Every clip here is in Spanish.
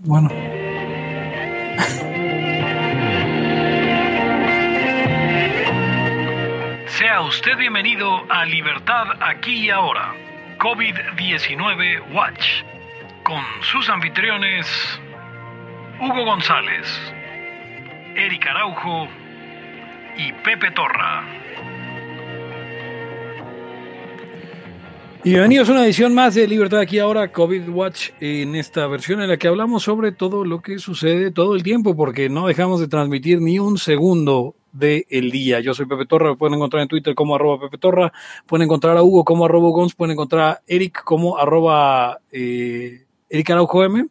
Bueno. Sea usted bienvenido a Libertad aquí y ahora, COVID-19 Watch, con sus anfitriones Hugo González, Eric Araujo y Pepe Torra. Y bienvenidos a una edición más de Libertad aquí ahora, COVID Watch, en esta versión en la que hablamos sobre todo lo que sucede todo el tiempo, porque no dejamos de transmitir ni un segundo del día. Yo soy Pepe Torra, pueden encontrar en Twitter como arroba Pepe Torra, pueden encontrar a Hugo como arroba Gons, pueden encontrar a Eric como arroba eh, Eric Araujo M.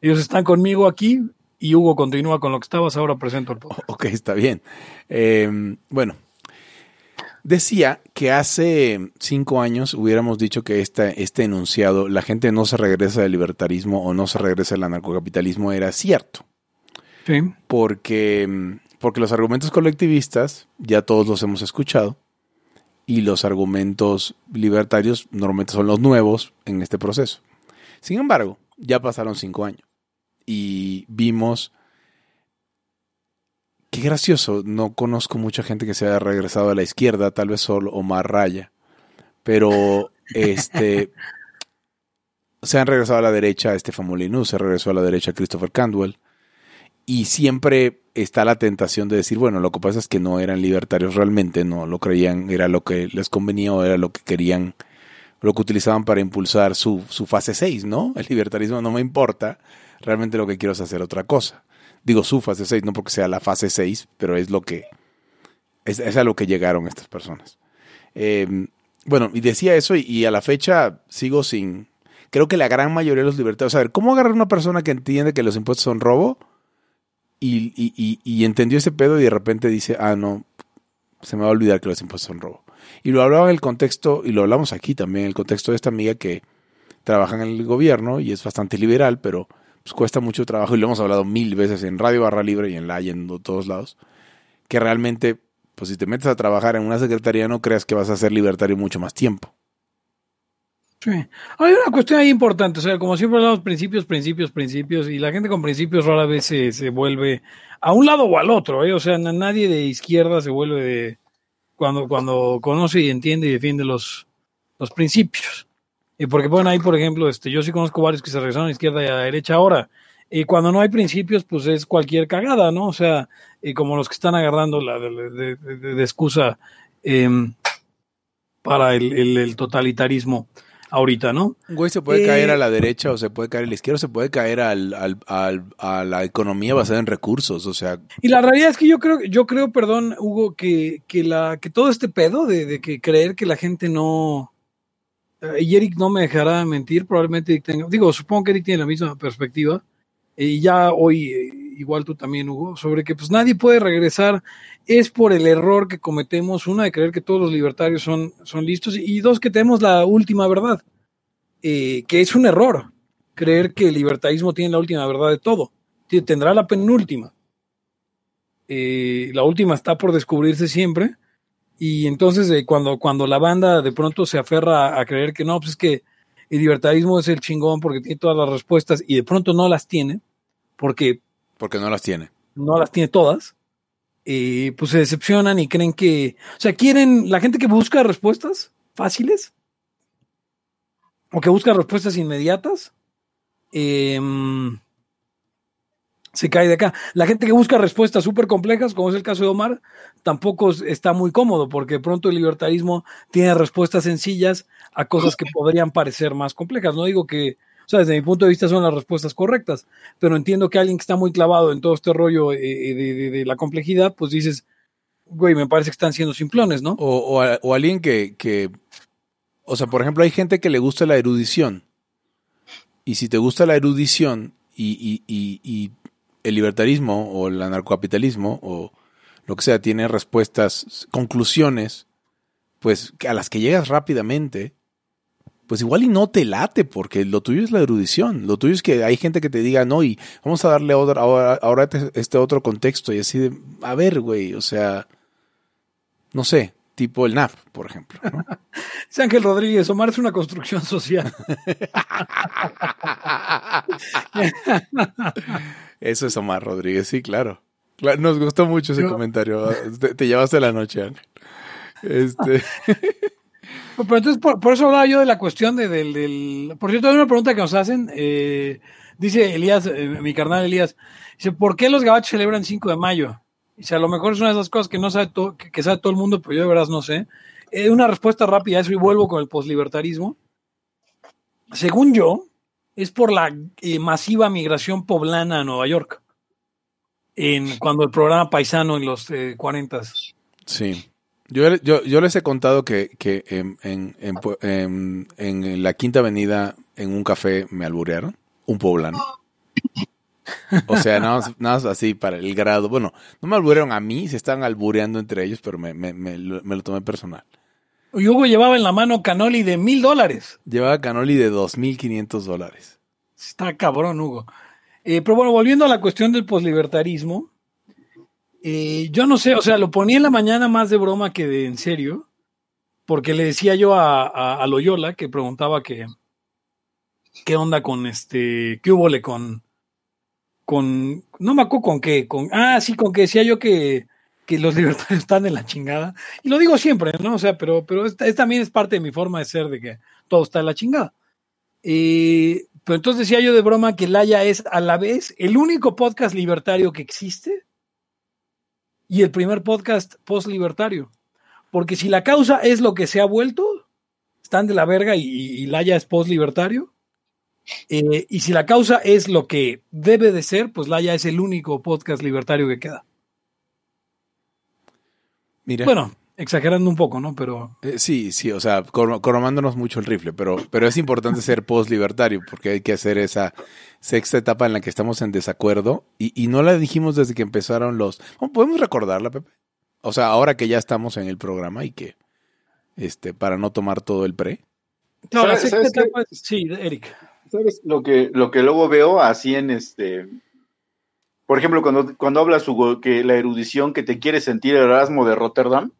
Ellos están conmigo aquí y Hugo continúa con lo que estabas, ahora presento el podcast. Ok, está bien. Eh, bueno, decía que hace cinco años hubiéramos dicho que este, este enunciado, la gente no se regresa del libertarismo o no se regresa del anarcocapitalismo, era cierto. Sí. Porque, porque los argumentos colectivistas ya todos los hemos escuchado y los argumentos libertarios normalmente son los nuevos en este proceso. Sin embargo, ya pasaron cinco años y vimos qué gracioso. No conozco mucha gente que se haya regresado a la izquierda, tal vez solo Omar Raya, pero este se han regresado a la derecha Estefan Molineux, se regresó a la derecha Christopher Candwell y siempre está la tentación de decir, bueno, lo que pasa es que no eran libertarios realmente, no lo creían, era lo que les convenía o era lo que querían, lo que utilizaban para impulsar su, su fase 6, ¿no? El libertarismo no me importa, realmente lo que quiero es hacer otra cosa. Digo su fase 6, no porque sea la fase 6, pero es lo que, es, es a lo que llegaron estas personas. Eh, bueno, y decía eso y, a la fecha sigo sin, creo que la gran mayoría de los libertarios, a ver, ¿cómo agarrar una persona que entiende que los impuestos son robo? Y, y, y, y, entendió ese pedo y de repente dice, ah, no, se me va a olvidar que los impuestos son robo. Y lo hablaba en el contexto, y lo hablamos aquí también, en el contexto de esta amiga que trabaja en el gobierno y es bastante liberal, pero pues cuesta mucho trabajo, y lo hemos hablado mil veces en Radio Barra Libre y en la en todos lados, que realmente, pues si te metes a trabajar en una secretaría no creas que vas a ser libertario mucho más tiempo. Sí. Hay una cuestión ahí importante, o sea, como siempre hablamos principios, principios, principios, y la gente con principios rara vez se, se vuelve a un lado o al otro, ¿eh? o sea, nadie de izquierda se vuelve de cuando, cuando conoce y entiende y defiende los, los principios. Y porque ponen ahí, por ejemplo, este, yo sí conozco varios que se regresaron a izquierda y a derecha ahora. Y cuando no hay principios, pues es cualquier cagada, ¿no? O sea, y como los que están agarrando la de, de, de, de excusa eh, para el, el, el totalitarismo ahorita, ¿no? Güey se puede eh, caer a la derecha o se puede caer a la izquierda, o se puede caer al, al, al, a la economía basada en recursos, o sea. Y la realidad es que yo creo, yo creo, perdón, Hugo, que, que la, que todo este pedo de, de que creer que la gente no. Uh, y Eric no me dejará mentir, probablemente tenga, digo, supongo que Eric tiene la misma perspectiva, y ya hoy, eh, igual tú también, Hugo, sobre que pues nadie puede regresar, es por el error que cometemos, una, de creer que todos los libertarios son, son listos, y dos, que tenemos la última verdad, eh, que es un error, creer que el libertarismo tiene la última verdad de todo, tendrá la penúltima. Eh, la última está por descubrirse siempre, y entonces eh, cuando, cuando la banda de pronto se aferra a, creer que no, pues es que el libertarismo es el chingón porque tiene todas las respuestas y de pronto no las tiene, porque... Porque no las tiene. No las tiene todas. Eh, pues se decepcionan y creen que... O sea, quieren... La gente que busca respuestas fáciles o que busca respuestas inmediatas, eh, se cae de acá. La gente que busca respuestas súper complejas, como es el caso de Omar, tampoco está muy cómodo, porque de pronto el libertarismo tiene respuestas sencillas a cosas que podrían parecer más complejas. No digo que, o sea, desde mi punto de vista son las respuestas correctas, pero entiendo que alguien que está muy clavado en todo este rollo eh, de, de, la complejidad, pues dices, güey, me parece que están siendo simplones, ¿no? O, o, o alguien que, que, o sea, por ejemplo, hay gente que le gusta la erudición. Y si te gusta la erudición y, y, y, y el libertarismo o el anarcocapitalismo o lo que sea tiene respuestas, conclusiones, pues a las que llegas rápidamente, pues igual y no te late, porque lo tuyo es la erudición, lo tuyo es que hay gente que te diga, no, y vamos a darle ahora, ahora, ahora este otro contexto, y así de, a ver, güey, o sea, no sé, tipo el NAP, por ejemplo. ¿no? Ángel Rodríguez, Omar es una construcción social. Eso es Omar Rodríguez, sí, claro. Claro, Nos gustó mucho ese Yo- comentario. Te, te llevaste la noche, Ángel. Este, Pero entonces, por, por eso hablaba yo de la cuestión de, del, del- Por cierto, hay una pregunta que nos hacen. eh, dice Elías, eh, mi carnal Elías, dice, ¿por qué los gabachos celebran 5 de mayo? Dice, a lo mejor es una de esas cosas que no sabe que, sabe todo el mundo, pero yo de verdad no sé. Eh, una respuesta rápida a eso y vuelvo con el poslibertarismo. Según yo, es por la eh, masiva migración poblana a Nueva York. En, cuando el programa paisano en los eh, 40 sí. Yo, yo, yo les he contado que, que en, en- en la Quinta Avenida, en un café, me alburearon. Un poblano. O sea, nada más, nada más así para el grado. Bueno, no me alburearon a mí, se estaban albureando entre ellos, pero me, me, me lo- me lo tomé personal. Y Hugo llevaba en la mano canoli de mil dólares. Llevaba canoli de 2.500 dólares. Está cabrón, Hugo. Eh, pero bueno, volviendo a la cuestión del poslibertarismo, eh, yo no sé, o sea, lo ponía en la mañana más de broma que de en serio, porque le decía yo a, a, a Loyola que preguntaba que qué onda con este, qué hubo con, con, no me acuerdo con qué, con, ah, sí, con que decía yo que, que los libertarios están en la chingada. Y lo digo siempre, ¿no? O sea, pero, pero es, también es parte de mi forma de ser, de que todo está en la chingada. Eh, pero entonces decía yo de broma que Laya es a la vez el único podcast libertario que existe y el primer podcast post-libertario. Porque si la causa es lo que se ha vuelto, están de la verga y, y Laya es post-libertario. Eh, y si la causa es lo que debe de ser, pues Laya es el único podcast libertario que queda. Mira. Bueno, exagerando un poco, ¿no? Pero Eh, sí, sí, o sea, cor- coromándonos mucho el rifle, pero, pero es importante ser post-libertario porque hay que hacer esa sexta etapa en la que estamos en desacuerdo y, y no la dijimos desde que empezaron los... ¿Cómo ¿Podemos recordarla, Pepe? O sea, ahora que ya estamos en el programa y que, este, para no tomar todo el pre. No, la ¿Sabes- sexta etapa es- sí, Eric. ¿Sabes? Lo que, lo que luego veo así en este. Por ejemplo, cuando, cuando hablas, Hugo, que la erudición que te quiere sentir Erasmo de Rotterdam,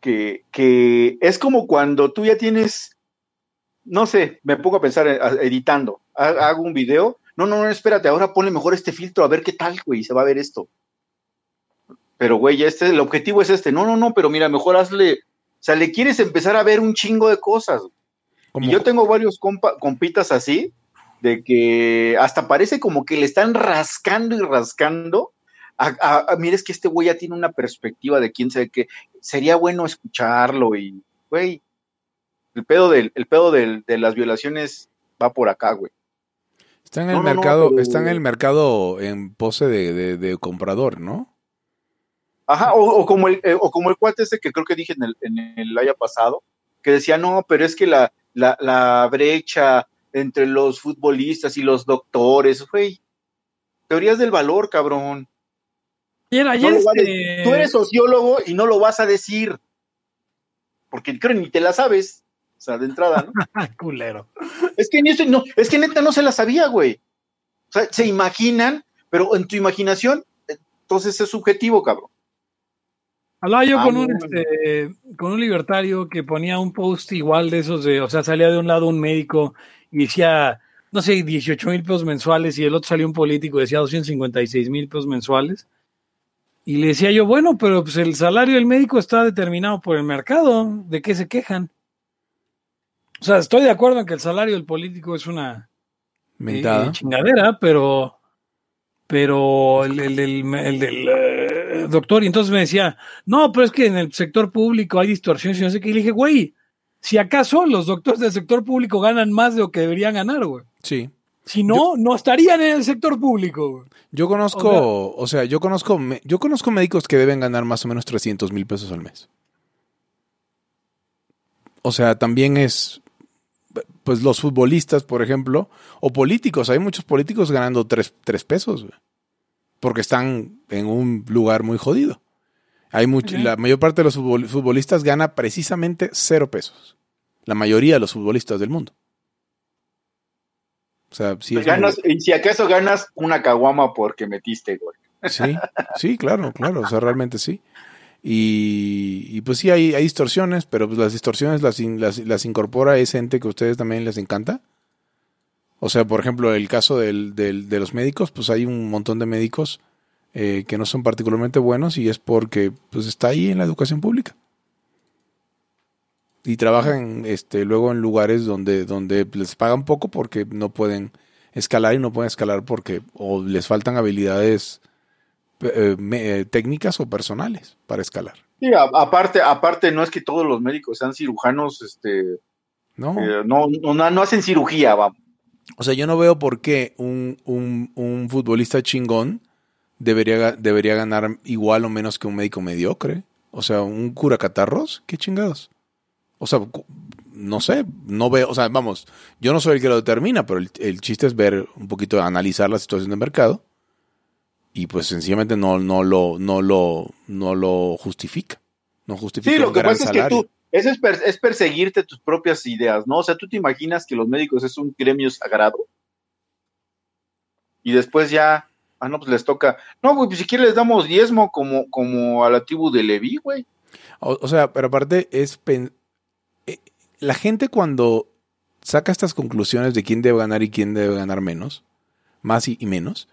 que, que es como cuando tú ya tienes, no sé, me pongo a pensar eh, editando, ha- hago un video, no, no, no, espérate, ahora ponle mejor este filtro, a ver qué tal, güey, se va a ver esto. Pero, güey, este, el objetivo es este, no, no, no, pero mira, mejor hazle, o sea, le quieres empezar a ver un chingo de cosas, Como- y yo tengo varios compa- compitas así, de que hasta parece como que le están rascando y rascando. A, a- a- mira, es que este güey ya tiene una perspectiva de quién sabe qué. Sería bueno escucharlo y, güey, el pedo, del, el pedo del- de las violaciones va por acá, güey. Está en el No, no, no, mercado, pero- está en el mercado en pose de, de- de comprador, ¿no? Ajá, o, o como el, eh, o como el cuate este que creo que dije en el, en el haya pasado, que decía, no, pero es que la, la, la brecha entre los futbolistas y los doctores, güey. Teorías del valor, cabrón. Ayer, este. Tú eres sociólogo y no lo vas a decir. Porque creo ni te la sabes. O sea, de entrada, ¿no? Culero. es que ni eso- no, es que neta no se la sabía, güey. O sea, se imaginan, pero en tu imaginación, entonces es subjetivo, cabrón. Hablaba yo Ah, con, un, este, con un libertario que ponía un post igual de esos de, o sea, salía de un lado un médico y decía, no sé, 18 mil pesos mensuales y el otro salió un político y decía 256 mil pesos mensuales. Y le decía yo, bueno, pero pues el salario del médico está determinado por el mercado, ¿de qué se quejan? O sea, estoy de acuerdo en que el salario del político es una eh, chingadera, pero pero el, el del, el del, doctor, y entonces me decía, no, pero es que en el sector público hay distorsiones y no sé qué. Y le dije, güey, si acaso los doctores del sector público ganan más de lo que deberían ganar, güey. Sí. Si no, no estarían en el sector público, güey. Yo conozco, o sea, yo conozco, yo conozco médicos que deben ganar más o menos 300 mil pesos al mes. O sea, también es, pues los futbolistas, por ejemplo, o políticos, hay muchos políticos ganando tres, tres pesos, güey, porque están en un lugar muy jodido. Hay mucho, la mayor parte de los futbol- futbolistas gana precisamente cero pesos. La mayoría de los futbolistas del mundo. O sea, sí es ganas, y si acaso ganas una caguama porque metiste, güey. Sí, sí, claro, claro, o sea, realmente sí. Y, y pues sí, hay, hay distorsiones, pero pues las distorsiones las, in- las, las incorpora ese ente que a ustedes también les encanta. O sea, por ejemplo, el caso del, del- de los médicos, pues hay un montón de médicos eh, que no son particularmente buenos y es porque pues está ahí en la educación pública. Y trabajan este, luego en lugares donde, donde les pagan poco porque no pueden escalar y no pueden escalar porque o les faltan habilidades eh, me- eh, técnicas o personales para escalar. Sí, a- aparte, aparte, no es que todos los médicos sean cirujanos, este, ¿no? eh, no, no, no hacen cirugía, vamos. O sea, yo no veo por qué un, un, un futbolista chingón debería, debería ganar igual o menos que un médico mediocre. O sea, un curacatarros, qué chingados. O sea, no sé, no veo, o sea, vamos, yo no soy el que lo determina, pero el, el chiste es ver un poquito, analizar la situación del mercado y pues sencillamente no, no, lo, no, lo, no lo justifica. No justifica Sí, lo que pasa es que salario. tú, eso es, es perseguirte tus propias ideas, ¿no? O sea, tú te imaginas que los médicos es un gremio sagrado y después ya, ah, no, pues les toca, no, güey, pues si quieres les damos diezmo como, como a la tribu de Leví, güey. O, sea, pero aparte es... eh, la gente cuando saca estas conclusiones de quién debe ganar y quién debe ganar menos, más y menos,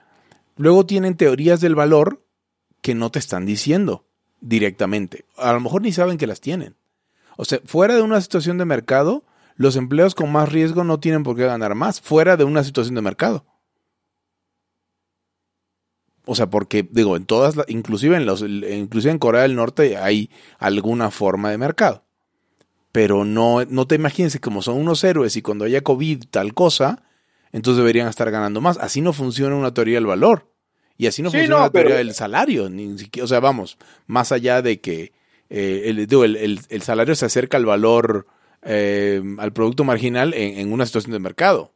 luego tienen teorías del valor que no te están diciendo directamente. A lo mejor ni saben que las tienen. O sea, fuera de una situación de mercado, los empleos con más riesgo no tienen por qué ganar más, fuera de una situación de mercado. O sea, porque, digo, en todas, inclusive en los, inclusive en Corea del Norte hay alguna forma de mercado. Pero no, no te imagines que como son unos héroes y cuando haya COVID tal cosa, entonces deberían estar ganando más. Así no funciona una teoría del valor. Y así no Sí, funciona no, la teoría pero- del salario. Ni siquiera, o sea, vamos, más allá de que eh, el, digo, el, el- el salario se acerca al valor, eh, al producto marginal en, en una situación de mercado.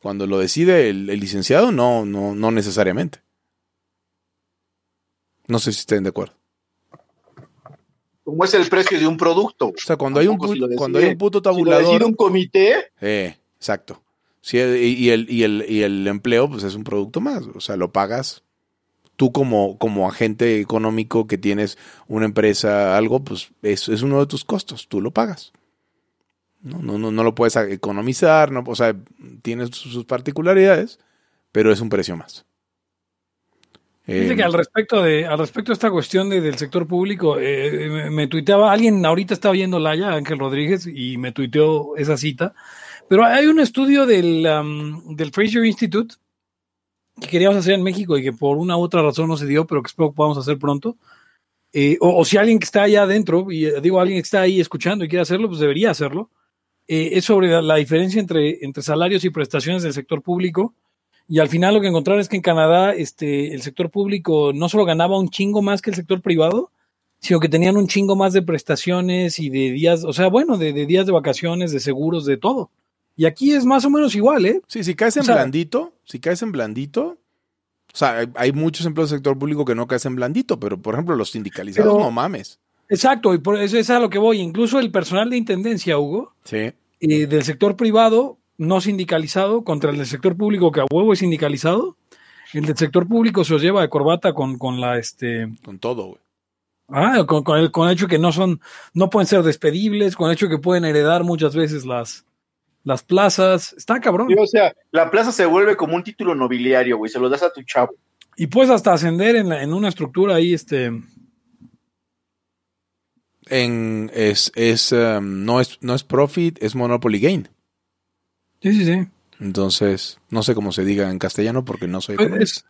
Cuando lo decide el, licenciado, no, no, no necesariamente. No sé si estén de acuerdo. Como es el precio de un producto. O sea, cuando hay un, Tampoco si puto- lo cuando hay decide- un puto Si lo tabulador. decide un comité, Eh, exacto. Sí, y el, y, el, y el empleo, pues es un producto más. O sea, lo pagas. Tú como, como agente económico que tienes una empresa, algo, pues es, es uno de tus costos. Tú lo pagas. No, no, no, no lo puedes economizar, no, o sea, tienes sus particularidades, pero es un precio más. Eh, que al respecto de, al respecto de esta cuestión de- del sector público, eh, me, me tuiteaba, alguien ahorita estaba viendo Laya, Ángel Rodríguez, y me tuiteó esa cita. Pero hay un estudio del, um, del Fraser Institute que queríamos hacer en México y que por una u otra razón no se dio, pero que espero que podamos hacer pronto. Eh, o, si alguien que está allá adentro, y eh, digo alguien que está ahí escuchando y quiere hacerlo, pues debería hacerlo. Eh, es sobre la, diferencia entre, entre salarios y prestaciones del sector público. Y al final lo que encontraron es que en Canadá este, el sector público no solo ganaba un chingo más que el sector privado, sino que tenían un chingo más de prestaciones y de días, o sea, bueno, de días de vacaciones, de seguros, de todo. Y aquí es más o menos igual, ¿eh? Sí, si caes en O sea- blandito, si caes en blandito, o sea, hay, hay muchos empleos del sector público que no caes en blandito, pero por ejemplo los sindicalizados, Pero- no mames. Exacto, y por eso es a lo que voy. Incluso el personal de intendencia, Hugo, Sí. eh, del sector privado no sindicalizado contra el del sector público que a huevo es sindicalizado. El del sector público se os lleva de corbata con, con la este Con todo, güey. ah, con, con el, con el hecho que no son, no pueden ser despedibles, con el hecho que pueden heredar muchas veces las, las plazas. Está cabrón. sí, o sea, la plaza se vuelve como un título nobiliario, güey, se lo das a tu chavo. Y puedes hasta ascender en, la- en una estructura ahí, este. En, es, es, um, no es, no es profit, es monopoly gain. Sí, sí, sí. Entonces, no sé cómo se diga en castellano porque no soy economista. Es,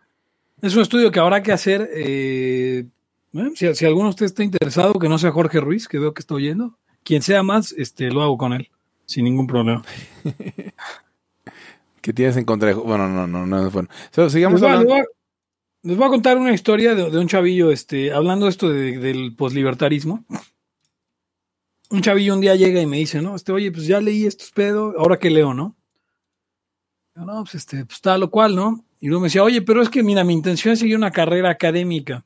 es un estudio que habrá que hacer. eh, bueno, si, si alguno de ustedes está interesado, que no sea Jorge Ruiz, que veo que está oyendo, quien sea más, este, lo hago con él, sin ningún problema. ¿Qué tienes en contra de... Bueno, no, no, no es bueno. So, sigamos Les voy, hablando. les voy a- les voy a contar una historia de, de un chavillo, este, hablando esto de- del poslibertarismo. Un chavillo un día llega y me dice, no, este, oye, pues ya leí estos pedos, ahora que leo, ¿no? Yo, no, pues este, pues tal lo cual, ¿no? Y luego me decía, oye, pero es que mira, mi intención es seguir una carrera académica.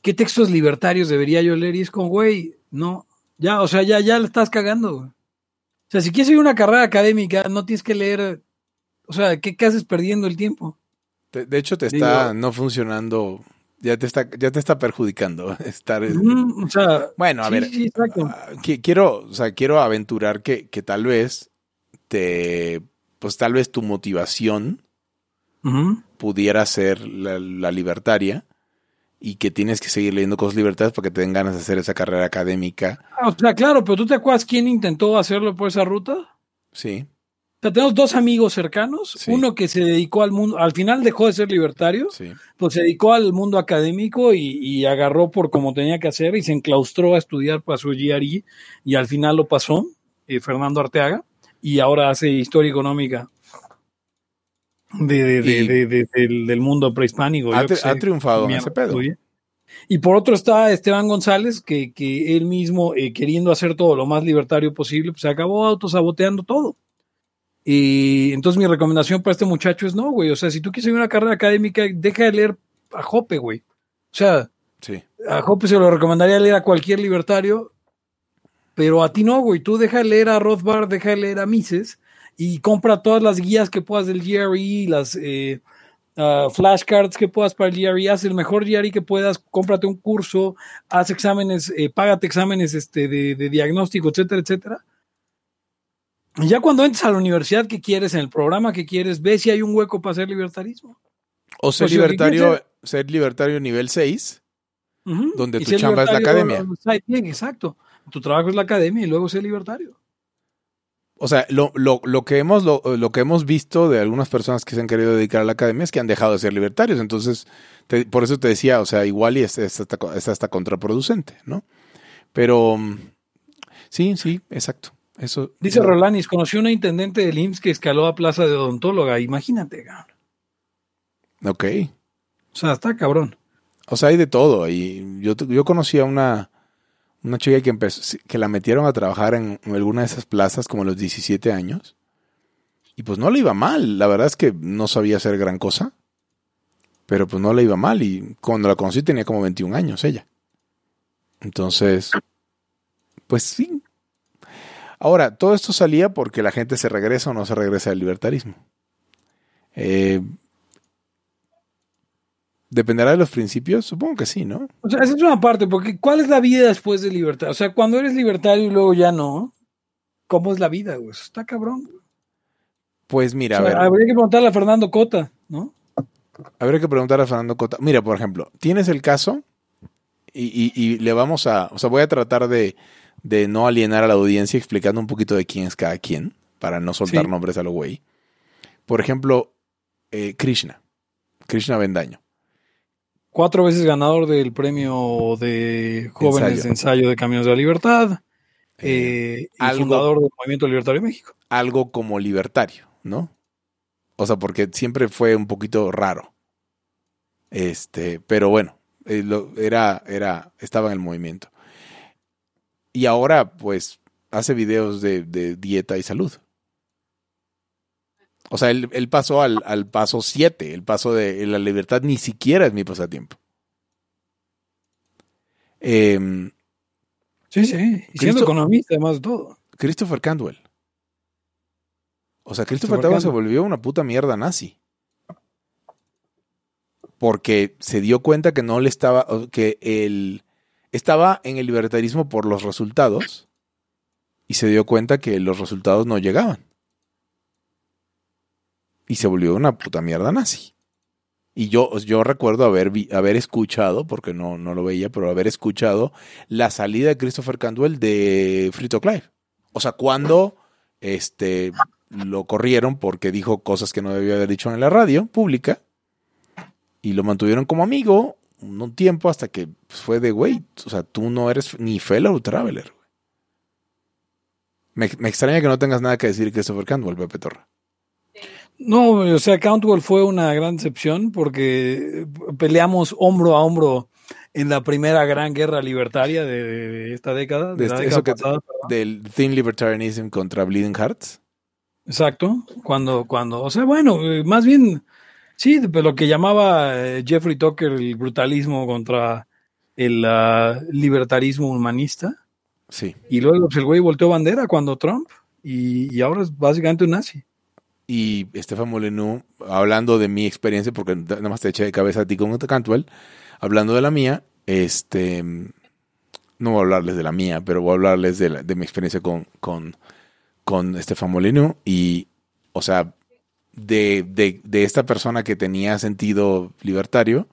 ¿Qué textos libertarios debería yo leer? Y es como, güey, no, ya, o sea, ya, ya le estás cagando, güey. O sea, si quieres seguir una carrera académica, no tienes que leer, o sea, ¿qué, qué haces perdiendo el tiempo? De, de hecho, te Digo- está no funcionando ya te está, ya te está perjudicando estar. Mm, o sea, Bueno, a sí, ver, sí, exacto. ah, qui- quiero, o sea, quiero aventurar que, que tal vez te, pues tal vez tu motivación pudiera ser la, la libertaria y que tienes que seguir leyendo cosas libertarias para que te den ganas de hacer esa carrera académica. Ah, O sea, claro, pero ¿tú te acuerdas quién intentó hacerlo por esa ruta? Sí, O sea, tenemos dos amigos cercanos, Sí. uno que se dedicó al mundo, al final dejó de ser libertario, sí. pues se dedicó al mundo académico y, y agarró por como tenía que hacer y se enclaustró a estudiar para su GRE y al final lo pasó, eh, Fernando Arteaga, y ahora hace historia económica de, de- de- Y- de- de- del, del mundo prehispánico. Ha, triunfado en ese pedo. Y por otro está Esteban González, que, que él mismo, eh, queriendo hacer todo lo más libertario posible, pues se acabó autosaboteando todo. Y entonces mi recomendación para este muchacho es no, güey. O sea, si tú quieres seguir una carrera académica, deja de leer a Jope, güey. O sea, Sí. a Jope se lo recomendaría leer a cualquier libertario, pero a ti no, güey. Tú deja de leer a Rothbard, deja de leer a Mises y compra todas las guías que puedas del GRE, las eh, ah, flashcards que puedas para el GRE, haz el mejor GRE que puedas, cómprate un curso, haz exámenes, eh, págate exámenes este, de, de diagnóstico, etcétera, etcétera. Y ya cuando entres a la universidad que quieres, en el programa que quieres, ve si hay un hueco para hacer libertarismo. O ser si libertario, ser libertario nivel 6. Ujú. Donde Y tu ser chamba es la academia. exacto. Tu trabajo es la academia y luego ser libertario. O sea, lo, lo, lo que hemos, lo, lo que hemos visto de algunas personas que se han querido dedicar a la academia es que han dejado de ser libertarios. Entonces, te- por eso te decía, o sea, igual y es, es hasta, es hasta contraproducente, ¿no? Pero mm, sí, sí, exacto. Eso. Dice. Rolanis, conoció una intendente del IMSS que escaló a plaza de odontóloga. Imagínate, cabrón. Ok. O sea, está cabrón. O sea, hay de todo. Y yo, yo conocí a una, una chica que empezó, que la metieron a trabajar en alguna de esas plazas como a los 17 años. Y pues no le iba mal. La verdad es que no sabía hacer gran cosa. Pero pues no le iba mal. Y cuando la conocí tenía como 21 años ella. Entonces, pues sí. Ahora, todo esto salía porque la gente se regresa o no se regresa del libertarismo. Eh, ¿Dependerá de los principios? Supongo que sí, ¿no? O sea, esa es una parte, porque ¿cuál es la vida después de libertad? O sea, cuando eres libertario y luego ya no, ¿cómo es la vida, güey? Eso está cabrón. güey. Pues mira, O sea, a ver, habría que preguntarle a Fernando Cota, ¿no? habría que preguntar a Fernando Cota. Mira, por ejemplo, tienes el caso y, y- y le vamos a, o sea, voy a tratar de, de no alienar a la audiencia explicando un poquito de quién es cada quien, para no soltar Sí. nombres a lo güey. Por ejemplo, eh, Krishna, Krishna Bendaño. Cuatro veces ganador del premio de jóvenes Ensayo. de ensayo de Caminos de la Libertad. Eh, eh, y algo- fundador del Movimiento Libertario de México. algo como libertario, ¿no? O sea, porque siempre fue un poquito raro. Este, pero bueno, eh, era, era, estaba en el movimiento. Y ahora, pues, hace videos de, de dieta y salud. O sea, él, él pasó al, al paso 7, el paso de la libertad ni siquiera es mi pasatiempo. Em, Sí, sí. Y siendo Cristo- economista, además de todo. Christopher Candwell. O sea, Christopher Christopher Candwell se volvió una puta mierda nazi. Porque se dio cuenta que no le estaba, que él estaba en el libertarismo por los resultados y se dio cuenta que los resultados no llegaban. Y se volvió una puta mierda nazi. Y yo, yo recuerdo haber, haber escuchado, porque no, no lo veía, pero haber escuchado la salida de Christopher Candwell de Frito Clive. O sea, cuando este, lo corrieron porque dijo cosas que no debía haber dicho en la radio pública y lo mantuvieron como amigo un, tiempo hasta que fue de, güey, o sea, tú no eres ni fellow traveler. güey". Me, me extraña que no tengas nada que decir Christopher Candwell, Pepe Torra. No, o sea, Cantwell fue una gran decepción porque peleamos hombro a hombro en la primera gran guerra libertaria de, de esta década. De De este- década eso que-. Del Thin Libertarianism contra Bleeding Hearts. Exacto. Cuando, cuando, o sea, bueno, eh, más bien, sí, lo que llamaba eh, Jeffrey Tucker el brutalismo contra el ah, libertarismo humanista. Sí. Y luego pues, el güey volteó bandera cuando Trump y, y ahora es básicamente un nazi. Y Estefan Molyneux, hablando de mi experiencia, porque nada más te eché de cabeza a ti con Cantwell, hablando de la mía, este, no voy a hablarles de la mía, pero voy a hablarles de, de mi experiencia con, con, con Estefan Molyneux y, o sea, de, de, de esta persona que tenía sentido libertario,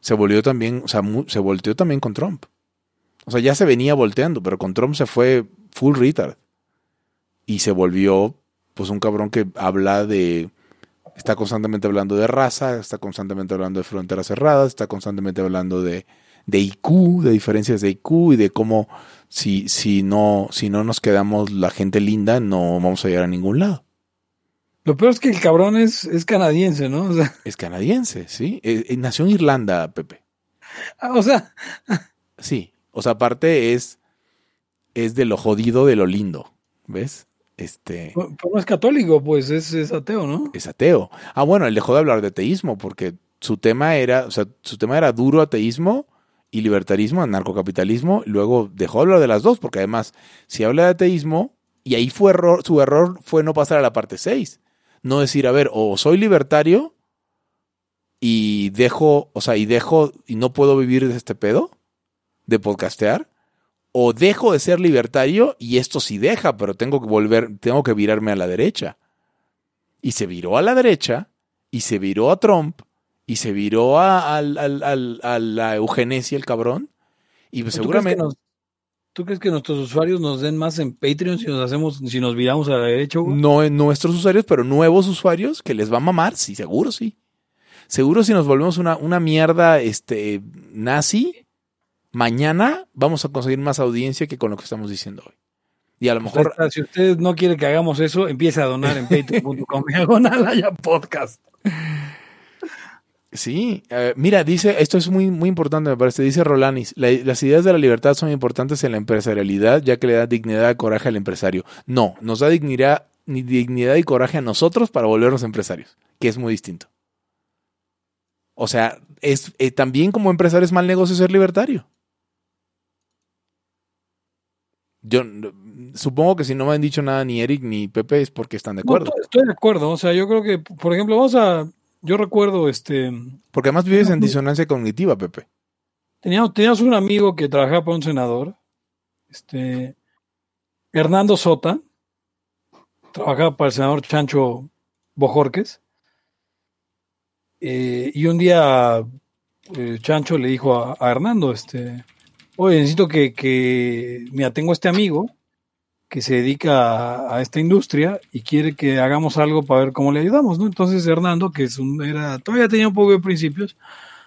se volvió también, o sea, se volteó también con Trump. O sea, ya se venía volteando, pero con Trump se fue full retard. Y se volvió, pues, un cabrón que habla de. Está constantemente hablando de raza, está constantemente hablando de fronteras cerradas, está constantemente hablando de, de IQ, de diferencias de IQ y de cómo si, si, no, si no nos quedamos la gente linda, no vamos a llegar a ningún lado. Lo peor es que el cabrón es, es canadiense, ¿no? O sea, Es canadiense, ¿sí? Eh, eh, nació en Irlanda, Pepe. ah, o sea, Sí. O sea, aparte es, es de lo jodido de lo lindo. ¿Ves? Este. pues no es católico, pues es, es ateo, ¿no? es ateo. Ah, bueno, él dejó de hablar de ateísmo porque su tema era, o sea, su tema era duro ateísmo y libertarismo, anarcocapitalismo. Luego dejó de hablar de las dos porque además, si habla de ateísmo, y ahí fue error, su error fue no pasar a la parte 6. No decir, a ver, o soy libertario y dejo, o sea, y dejo, y no puedo vivir de este pedo de podcastear, o dejo de ser libertario y esto sí deja, pero tengo que volver, tengo que virarme a la derecha. Y se viró a la derecha, y se viró a Trump, y se viró a, a la eugenesia, el cabrón. Y pues ¿Tú seguramente. crees, nos- ¿Tú crees que nuestros usuarios nos den más en Patreon si nos hacemos, si nos viramos a la derecha? Hugo? No en nuestros usuarios, pero nuevos usuarios que les va a mamar, sí, seguro sí. Seguro si nos volvemos una, una mierda este, nazi, mañana vamos a conseguir más audiencia que con lo que estamos diciendo hoy. Y a lo mejor, está, si usted no quiere que hagamos eso, empiece a donar en patreon.com haya podcast. sí. eh, mira, dice, esto es muy, muy importante, me parece. Dice Rolanis, "La- las ideas de la libertad son importantes en la empresarialidad, ya que le da dignidad y coraje al empresario. No, nos da dignidad, ni dignidad y coraje a nosotros para volvernos empresarios, que es muy distinto. O sea, es eh, también como empresario es mal negocio ser libertario. Yo supongo que si no me han dicho nada ni Eric ni Pepe es porque están de acuerdo. estoy- estoy de acuerdo. O sea, yo creo que, por ejemplo, vamos a. Yo recuerdo, este. Porque además vives en disonancia cognitiva, Pepe. Teníamos, teníamos un amigo que trabajaba para un senador, este. Hernando Sota. Trabajaba para el senador Chancho Bojorques. Eh, y un día eh, Chancho le dijo a, a Hernando, este, oye, necesito que, que, mira, tengo este amigo que se dedica a, esta industria y quiere que hagamos algo para ver cómo le ayudamos, ¿no? Entonces Hernando, que es un, era, todavía tenía un poco de principios,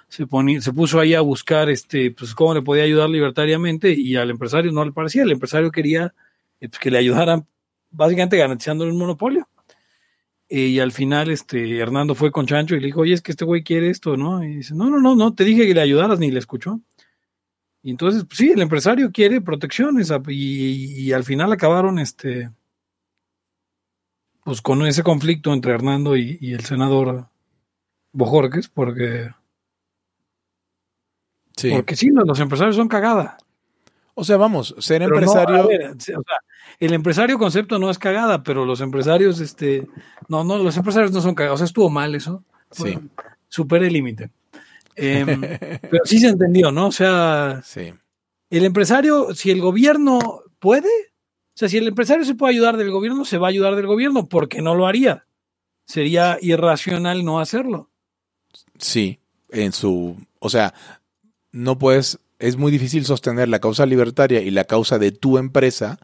se, se puso ahí a buscar este, pues, cómo le podía ayudar libertariamente y al empresario no le parecía, el empresario quería eh, pues, que le ayudaran básicamente garantizándole un monopolio. Eh, y al final, este, Hernando fue con Chancho y le dijo, oye, es que este güey quiere esto, ¿no? Y dice, no, no, no, no, te dije que le ayudaras ni le escuchó. Y entonces, pues, sí, el empresario quiere protecciones a- y, y al final acabaron, este, pues con ese conflicto entre Hernando y, y el senador Bojorques, porque, Sí. porque sí, los, los empresarios son cagada. O sea, vamos, ser Pero empresario. a ver, o sea, el empresario concepto no es cagada, pero los empresarios, este, no, no, los empresarios no son cagados. O sea, estuvo mal eso. Sí. Supera el límite. Em, pero sí se entendió, ¿no? O sea, Sí. el empresario, si el gobierno puede, o sea, si el empresario se puede ayudar del gobierno, se va a ayudar del gobierno, porque no lo haría. Sería irracional no hacerlo. Sí. En su. O sea, no puedes. Es muy difícil sostener la causa libertaria y la causa de tu empresa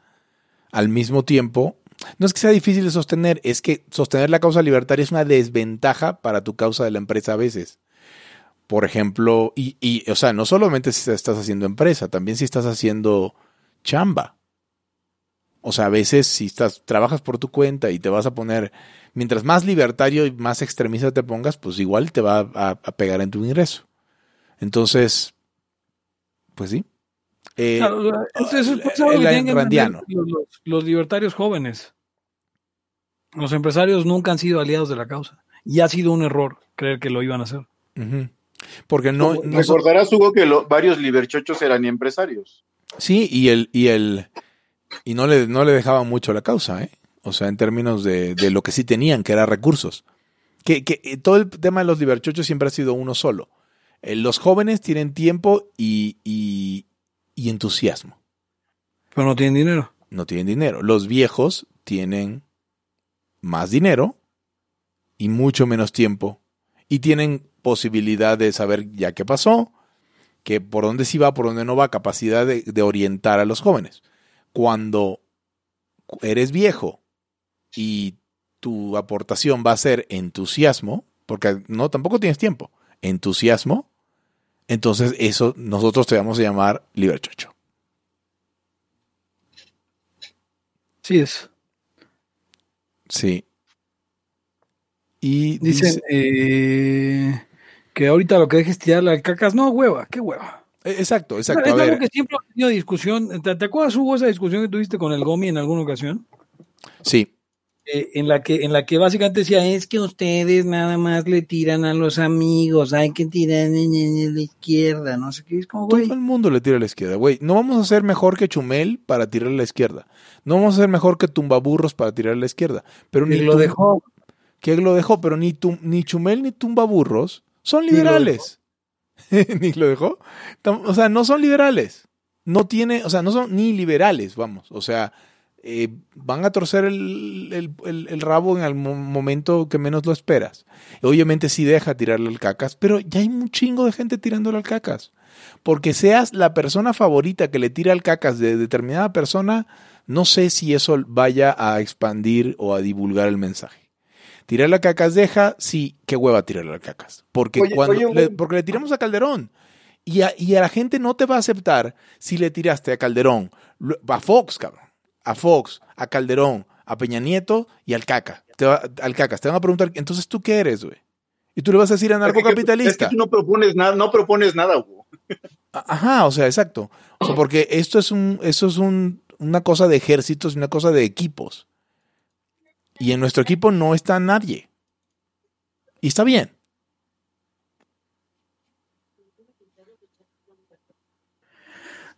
al mismo tiempo. No es que sea difícil de sostener, es que sostener la causa libertaria es una desventaja para tu causa de la empresa a veces. Por ejemplo, y, y, o sea, no solamente si estás haciendo empresa, también si estás haciendo chamba. O sea, a veces si estás, trabajas por tu cuenta y te vas a poner, mientras más libertario y más extremista te pongas, pues igual te va a, a pegar en tu ingreso. Entonces, pues sí. Eh, Claro, eso, eso es algo el que tienen randiano. los, libertarios jóvenes. Los empresarios nunca han sido aliados de la causa. Y ha sido un error creer que lo iban a hacer. Porque no, Recordarás, Hugo, que lo- varios liberchochos eran empresarios. sí, y el, y el, y no le, no le dejaban mucho la causa, ¿eh? O sea, en términos de, de lo que sí tenían, que era recursos. Que, que eh, todo el tema de los liberchochos siempre ha sido uno solo. Eh, los jóvenes tienen tiempo y, y, y entusiasmo. Pero no tienen dinero. No tienen dinero. Los viejos tienen más dinero y mucho menos tiempo. Y tienen posibilidad de saber ya qué pasó, que por dónde sí va, por dónde no va, capacidad de, de orientar a los jóvenes. Cuando eres viejo y tu aportación va a ser entusiasmo, porque no tampoco tienes tiempo, entusiasmo, entonces eso nosotros te vamos a llamar liberchocho. Sí es. Sí. Y Dicen dice- eh, que ahorita lo que dejes tirarle al cacas, no, hueva, qué hueva. eh, exacto, exacto. es algo que siempre ha tenido discusión. ¿Te, te acuerdas, Hugo, esa discusión que tuviste con el Gomi en alguna ocasión? sí, Eh, en, la que, en la que básicamente decía, es que ustedes nada más le tiran a los amigos, hay que tirar en, la izquierda, no sé qué. Es como, güey, todo el mundo le tira a la izquierda, güey. No vamos a ser mejor que Chumel para tirar a la izquierda. No vamos a ser mejor que Tumbaburros para tirar a la izquierda. Pero ni lo dejó. que lo dejó, pero ni, Tum- ni Chumel ni Tumbaburros son liberales. ni lo dejó. O sea, no son liberales. No tiene, o sea, no son ni liberales, vamos. O sea, eh, van a torcer el, el- el- el rabo en el mo- momento que menos lo esperas. Obviamente sí deja tirarle al cacas, pero ya hay un chingo de gente tirándole al cacas. Porque seas la persona favorita que le tira al cacas de determinada persona, no sé si eso vaya a expandir o a divulgar el mensaje. Tirarle a cacas deja, sí, qué hueva tirarle a cacas. Porque, Oye, cuando oye, le, güey. porque le tiramos a Calderón. Y a, y a la gente no te va a aceptar si le tiraste a Calderón, a Fox, cabrón. A Fox, a Calderón, a Peña Nieto y al caca. Te va- al cacas. Te van a preguntar, entonces tú qué eres, güey. Y tú le vas a decir Es que- anarcocapitalista. Es que tú no propones nada, no propones nada, Hugo. Ajá, o sea, exacto. O sea, porque esto es un, eso es un, una cosa de ejércitos y una cosa de equipos. Y en nuestro equipo no está nadie. Y está bien.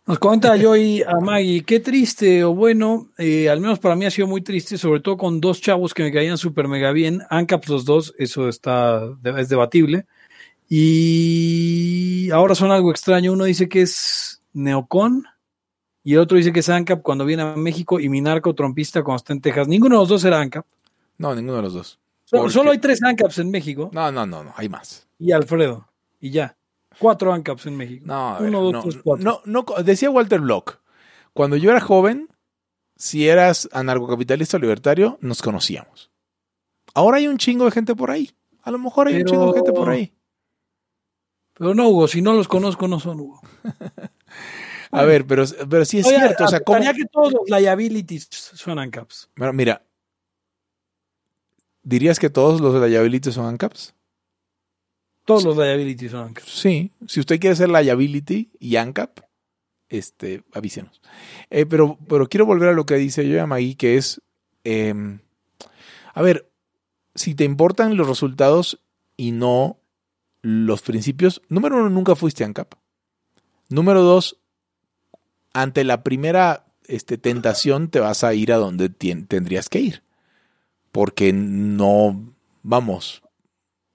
Nos comenta Joy a Maggie, qué triste o bueno, eh, al menos para mí ha sido muy triste, sobre todo con dos chavos que me caían súper mega bien, ANCAPs los dos, eso está, es debatible. Y ahora son algo extraño, uno dice que es Neocon y el otro dice que es ANCAP cuando viene a México y mi narco trompista cuando está en Texas. Ninguno de los dos era ANCAP. No, ninguno de los dos. Solo, Porque- solo hay tres ANCAPs en México No, no, no, no, hay más. y Alfredo, y ya. Cuatro ANCAPs en México. No, ver, Uno, dos, no, tres, cuatro. no, no, decía Walter Block, cuando yo era joven, si eras anarcocapitalista o libertario, nos conocíamos. Ahora hay un chingo de gente por ahí. A lo mejor hay un chingo de gente por ahí. Pero no, Hugo, si no los conozco, no son Hugo. A ver, pero, pero sí es Oye, cierto. O sea, ¿cómo? que todos los liabilities son ANCAPs. Bueno, mira, ¿dirías que todos los liabilities son ANCAPs? Todos los liabilities son ANCAPs. Sí, si usted quiere ser liability y ANCAP, este, avísenos. Eh, pero, pero quiero volver a lo que dice yo Magui, que es, eh, a ver, si te importan los resultados y no los principios, número uno, nunca fuiste ANCAP. Número dos, ante la primera este, tentación te vas a ir a donde tendrías que ir. Porque no, vamos,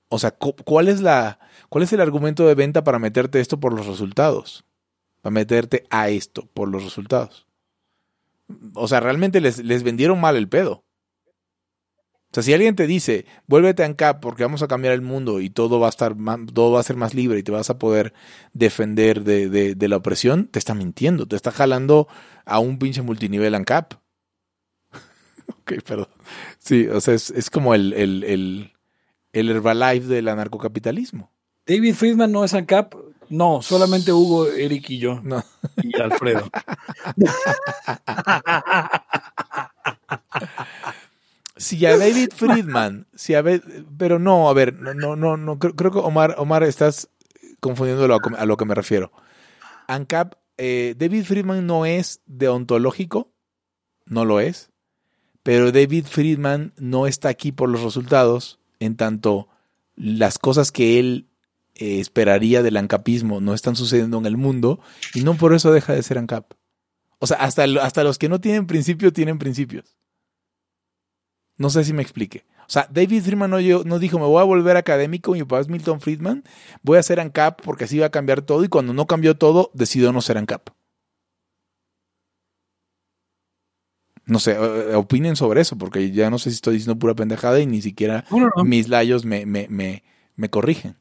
o sea, cu- ¿cuál es la, cuál es el argumento de venta para meterte esto por los resultados? Para meterte a esto por los resultados. O sea, realmente les, les vendieron mal el pedo. O sea, si alguien te dice, vuélvete a ANCAP porque vamos a cambiar el mundo y todo va a estar más, todo va a ser más libre y te vas a poder defender de, de- de la opresión, te está mintiendo, te está jalando a un pinche multinivel ANCAP. ok, perdón. Sí, o sea, es, es como el, el, el, el Herbalife del anarcocapitalismo. David Friedman no es ANCAP. No, solamente Hugo, Eric y yo. No. Y Alfredo. Si a David Friedman, si a pero no, a ver, no, no, no, no creo, creo que Omar, Omar estás confundiendo lo- a lo que me refiero. ANCAP, eh, David Friedman no es deontológico, no lo es, pero David Friedman no está aquí por los resultados, en tanto las cosas que él eh, esperaría del ancapismo no están sucediendo en el mundo y no por eso deja de ser ANCAP. O sea, hasta, hasta los que no tienen principio tienen principios. No sé si me explique. O sea, David Friedman no, no dijo, me voy a volver académico, mi papá es Milton Friedman, voy a ser ANCAP porque así va a cambiar todo y cuando no cambió todo, decidió no ser ANCAP. No sé, eh, opinen sobre eso, porque ya no sé si estoy diciendo pura pendejada y ni siquiera No, no, no. mis layos me, me, me, me corrigen.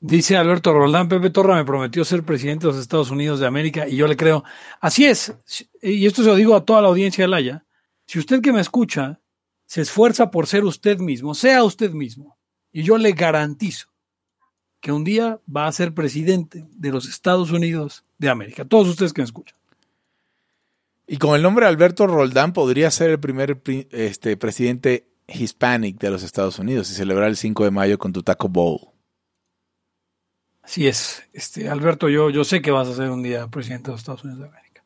Dice Alberto Roldán, Pepe Torra me prometió ser presidente de los Estados Unidos de América y yo le creo. Así es, y esto se lo digo a toda la audiencia de Laya, si usted que me escucha se esfuerza por ser usted mismo, sea usted mismo, y yo le garantizo que un día va a ser presidente de los Estados Unidos de América. Todos ustedes que me escuchan. Y con el nombre Alberto Roldán podría ser el primer pri- este, presidente hispanic de los Estados Unidos y celebrar el 5 de mayo con tu Taco Bowl. Así es, este, Alberto, yo, yo sé que vas a ser un día presidente de los Estados Unidos de América.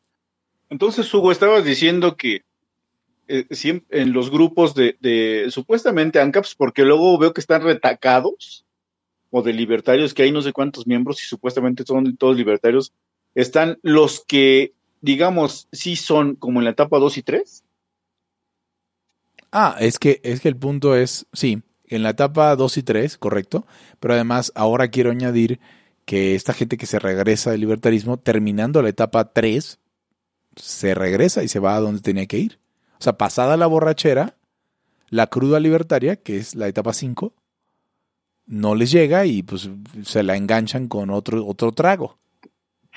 Entonces, Hugo, estabas diciendo que eh, en los grupos de, de supuestamente ANCAPs, porque luego veo que están retacados, o de libertarios, que hay no sé cuántos miembros y supuestamente son todos libertarios, están los que, digamos, sí son como en la etapa 2 y 3. Ah, es que, es que el punto es, sí, en la etapa 2 y 3, correcto, pero además ahora quiero añadir que esta gente que se regresa del libertarismo, terminando la etapa 3, se regresa y se va a donde tenía que ir. O sea, pasada la borrachera, la cruda libertaria, que es la etapa 5, no les llega y pues se la enganchan con otro, otro trago.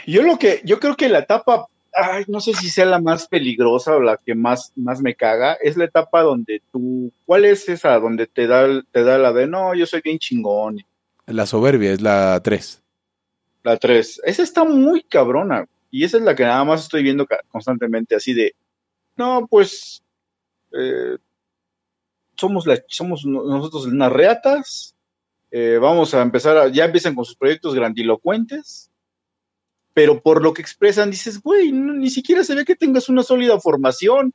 Yo lo que, yo creo que la etapa, ay, no sé si sea la más peligrosa o la que más, más me caga, es la etapa donde tú, ¿cuál es esa? Donde te da, te da la de, no, yo soy bien chingón. La soberbia es la 3. La 3. Esa está muy cabrona. Y esa es la que nada más estoy viendo constantemente, así de, no, pues, eh, somos, la, somos no- nosotros unas reatas, eh, vamos a empezar, a- ya empiezan con sus proyectos grandilocuentes, pero por lo que expresan dices, güey, no- ni siquiera se ve que tengas una sólida formación.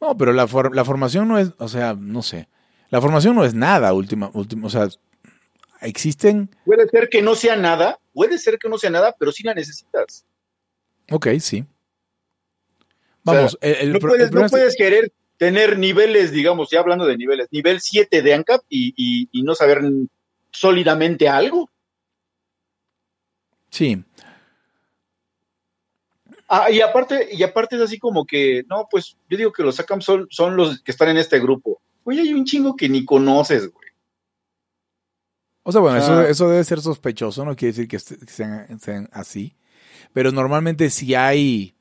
No, pero la, for- la formación no es, o sea, no sé. La formación no es nada, última, última, o sea, existen, Puede ser que no sea nada, puede ser que no sea nada, pero sí la necesitas. ok, sí. O sea, Vamos, el, el no puedes, el no es- puedes querer tener niveles, digamos, ya hablando de niveles, nivel 7 de ANCAP y, y- y no saber sólidamente algo. sí, Ah, y aparte, y aparte es así como que, no, pues yo digo que los ACAM son, son los que están en este grupo. Oye, hay un chingo que ni conoces, güey. o sea, bueno, O eso, sea- eso debe ser sospechoso, no quiere decir que, sean, sean así, pero normalmente si hay,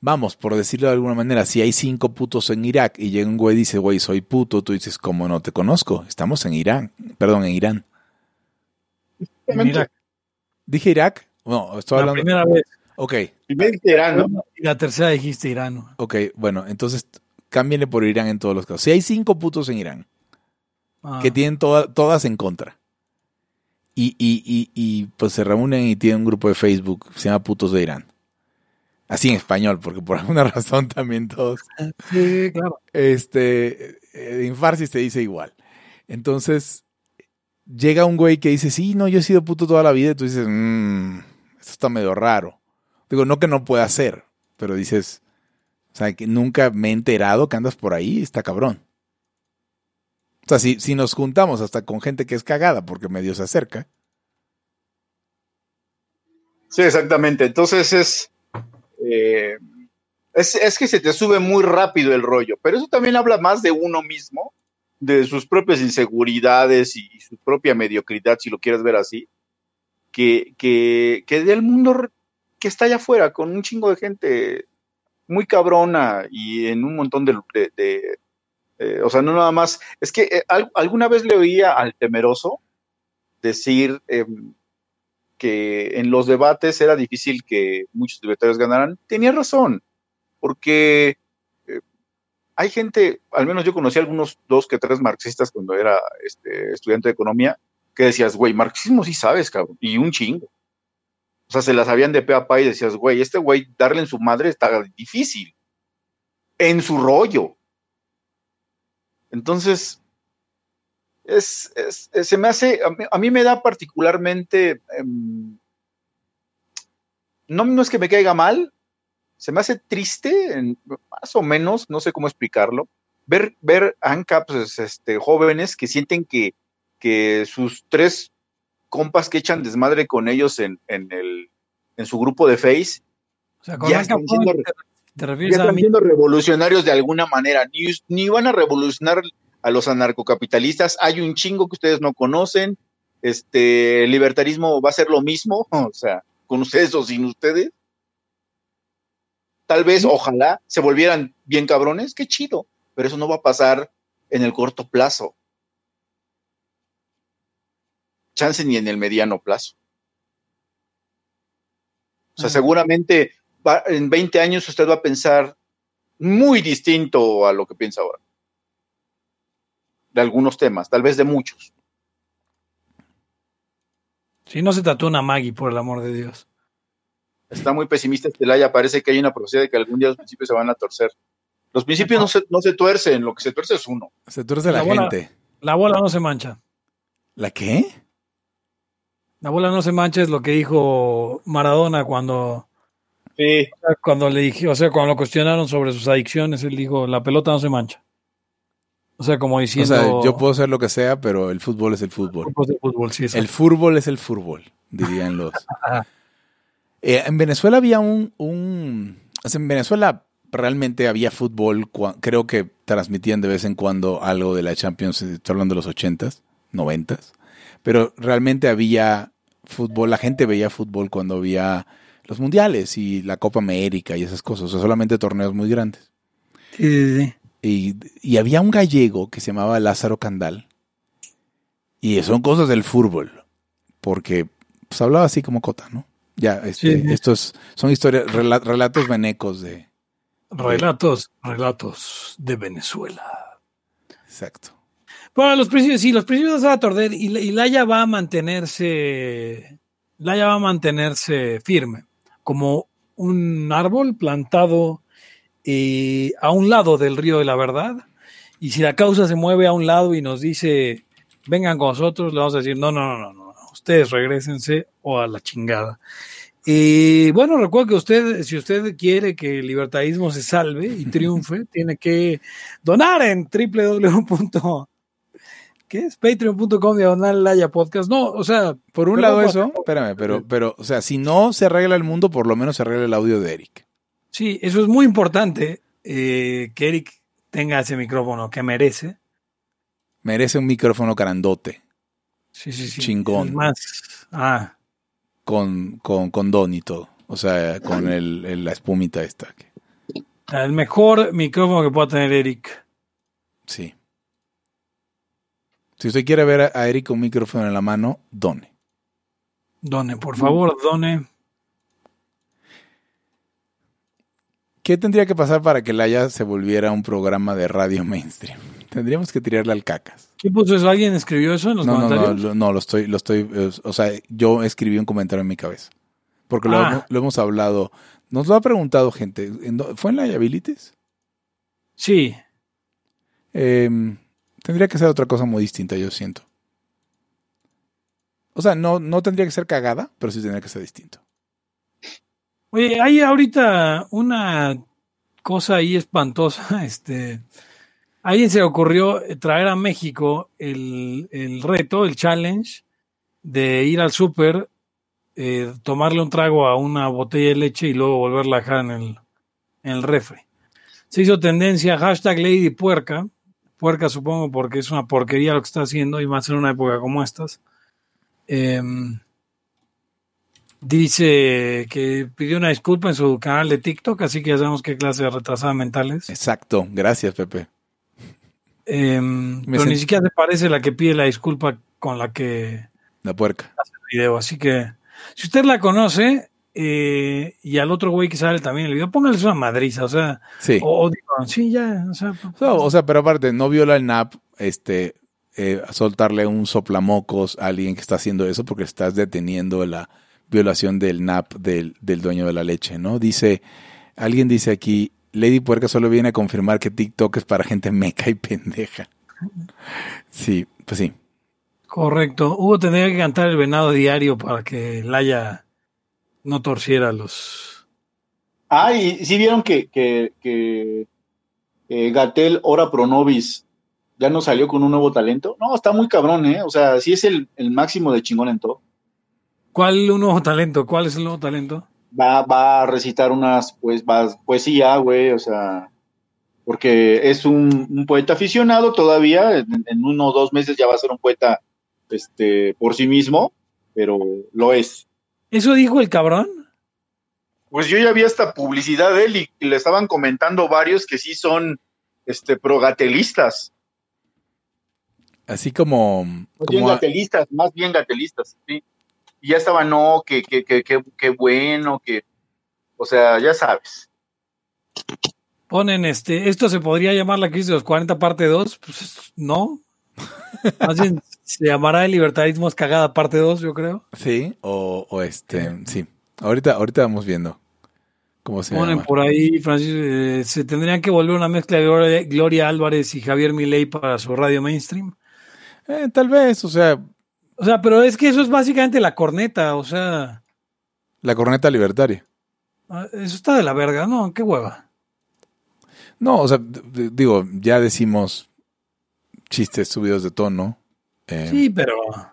vamos, por decirlo de alguna manera, si hay cinco putos en Irak y llega un güey y dice, güey, soy puto, tú dices, ¿cómo no te conozco? Estamos en Irán, perdón, en Irán. Mira, ¿Dije Irak? No, estoy la hablando... primera vez, Ok, Nivel Teherán, ¿no? y la tercera dijiste Irán. ok, bueno, entonces cámbienle por Irán en todos los casos. Si hay cinco putos en Irán, Ah, que tienen toda- todas en contra. Y, y, y, y, pues se reúnen y tienen un grupo de Facebook que se llama Putos de Irán. Así en español, porque por alguna razón también todos. sí, claro. Este, eh, en Farsi se dice igual. Entonces, llega un güey que dice, sí, no, yo he sido puto toda la vida. Y tú dices, mmm, esto está medio raro. Digo, no que no pueda ser, pero dices, o sea, que nunca me he enterado que andas por ahí, está cabrón. O sea, si, si nos juntamos hasta con gente que es cagada porque medio se acerca, Sí, exactamente. Entonces es, eh, es, es que se te sube muy rápido el rollo, pero eso también habla más de uno mismo, de sus propias inseguridades y, su propia mediocridad, si lo quieres ver así, que, que, que del mundo que está allá afuera, con un chingo de gente muy cabrona y en un montón de... eh, o sea, no nada más... Es que eh, al- alguna vez le oía al temeroso decir... em, que en los debates era difícil que muchos libertarios ganaran, tenía razón, porque eh, hay gente, al menos yo conocí algunos dos que tres marxistas cuando era este, estudiante de economía, que decías, güey, marxismo sí sabes, cabrón, y un chingo. O sea, se las sabían de pe a pa y decías, güey, este güey darle en su madre está difícil, en su rollo. Entonces, es, se me hace, a mí, me da particularmente, em, no, no es que me caiga mal, se me hace triste, más o menos, no sé cómo explicarlo, ver, ver ANCAPs este, jóvenes que sienten que, que sus tres compas que echan desmadre con ellos en, en, el, en su grupo de Face, O sea, ya están siendo, ¿te, te ya refieres a están siendo revolucionarios de alguna manera. Ni, ni van a revolucionar a los anarcocapitalistas. Hay un chingo que ustedes no conocen. Este el libertarismo va a ser lo mismo, o sea, con ustedes o sin ustedes. Tal vez, ojalá, se volvieran bien cabrones, qué chido, pero eso no va a pasar en el corto plazo. Chance ni en el mediano plazo. O sea, seguramente va- en 20 años usted va a pensar muy distinto a lo que piensa ahora. De algunos temas, tal vez de muchos. Si no se tatúa una Maggie, por el amor de Dios. Está muy pesimista Estelaya, parece que hay una profecía de que algún día los principios se van a torcer. Los principios no se, no se tuercen, lo que se tuerce es uno. Se tuerce la, La bola- gente. La bola no se mancha. ¿La qué? La bola no se mancha es lo que dijo Maradona cuando, Sí. cuando le dije, o sea, cuando lo cuestionaron sobre sus adicciones, él dijo, la pelota no se mancha. O sea, como O diciendo... sea, yo puedo ser lo que sea, pero el fútbol es el fútbol. sí, El fútbol es el fútbol, dirían los. Ajá. Eh, en Venezuela había un, un- o sea, en Venezuela realmente había fútbol, creo que transmitían de vez en cuando algo de la Champions, estoy hablando de los ochentas, noventas, pero realmente había fútbol, la gente veía fútbol cuando había los mundiales y la Copa América y esas cosas, o sea, solamente torneos muy grandes. Sí, sí, sí. Y, y había un gallego que se llamaba Lázaro Candal. Y son cosas del fútbol. Porque pues, hablaba así como cota, ¿no? Ya, este, Sí. estos son historias, rela- relatos venecos de. Relatos, relatos de Venezuela. Exacto. Bueno, los principios, sí, los principios se van a torcer y, y Laya va a mantenerse, Laya va a mantenerse firme, como un árbol plantado eh, a un lado del río de la verdad. Y si la causa se mueve a un lado y nos dice, vengan con nosotros, le vamos a decir, no, no, no, no, no, ustedes regresense o a la chingada. Y bueno, recuerda que usted, si usted quiere que el libertarismo se salve y triunfe, tiene que donar en www. ¿Qué es? Patreon.com diagonal Laya Podcast. No, o sea, Por un lado eso, espérame, pero, pero, o sea, si no se arregla el mundo, por lo menos se arregla el audio de Eric. sí, eso es muy importante eh, que Eric tenga ese micrófono que merece. Merece un micrófono grandote, Sí, sí, sí. Chingón. Es más, ah, con, con, con don y todo. O sea, con el, el- la espumita esta. el mejor micrófono que pueda tener Eric. Sí. Si usted quiere ver a- Eric con un micrófono en la mano, done. Done, por favor, done. ¿Qué tendría que pasar para que Laya se volviera un programa de radio mainstream? Tendríamos que tirarle al cacas. ¿Qué puso eso? ¿Alguien escribió eso en los No, no, no, comentarios? lo, no, lo estoy, lo estoy, eh, o sea, yo escribí un comentario en mi cabeza. Porque lo, Ah. hemos- lo hemos hablado, nos lo ha preguntado gente. ¿En dó- ¿Fue en la Abilities? Sí, Em, tendría que ser otra cosa muy distinta, yo siento. O sea, no, no tendría que ser cagada, pero sí tendría que ser distinto. Oye, hay ahorita una cosa ahí espantosa. Este, a alguien se ocurrió traer a México el, el reto, el challenge de ir al súper, eh, tomarle un trago a una botella de leche y luego volverla a dejar en el, en el refri. Se hizo tendencia hashtag Lady Puerca. Puerca supongo porque es una porquería lo que está haciendo y más en una época como estas. Em, Dice que pidió una disculpa en su canal de TikTok, así que ya sabemos qué clase de retrasadas mentales. Exacto, gracias Pepe. Em, pero sent- ni siquiera se parece la que pide la disculpa con la que La puerca. hace el video. Así que si usted la conoce eh, y al otro güey que sale también el video, póngale una madriza. O sea, Sí. o, o digo, sí, ya. O sea, No, o sea, pero aparte, no viola el NAP, este, eh, soltarle un soplamocos a alguien que está haciendo eso porque estás deteniendo la violación del NAP del, del dueño de la leche, ¿no? Dice, alguien dice aquí, Lady Puerca solo viene a confirmar que TikTok es para gente meca y pendeja. Sí, pues sí. correcto. Hugo tendría que cantar el venado diario para que Laia no torciera los. Ah, y sí vieron que, que, que eh, Gatel Ora Pronovis ya no salió con un nuevo talento. No, está muy cabrón, ¿eh? O sea, sí es el, el máximo de chingón en todo. ¿Cuál un nuevo talento? ¿Cuál es el nuevo talento? Va, va a recitar unas, pues, va, poesía, güey, o sea, porque es un, un poeta aficionado todavía, en, en, uno o dos meses ya va a ser un poeta este, por sí mismo, pero lo es. ¿Eso dijo el cabrón? Pues yo ya vi esta publicidad de él y, le estaban comentando varios que sí son este, progatelistas. Así como. Más como bien a- gatelistas, más bien gatelistas, sí. Y ya estaba, no, que, que, que, que, que bueno, que. O sea, ya sabes. Ponen este, esto se podría llamar la crisis de los 40 parte 2, pues no. Más bien se llamará el libertarismo es cagada parte 2, yo creo. sí, o, o este. Sí. Ahorita, ahorita vamos viendo cómo se Ponen llama. por ahí, Francisco, eh, se tendrían que volver una mezcla de Gloria, Álvarez y Javier Milei para su radio mainstream. Eh, tal vez, o sea, O sea, pero es que eso es básicamente la corneta, o sea, la corneta libertaria. ah, eso está de la verga, ¿no? Qué hueva. No, o sea, digo, ya decimos chistes subidos de tono. Eh, Sí, pero, pero,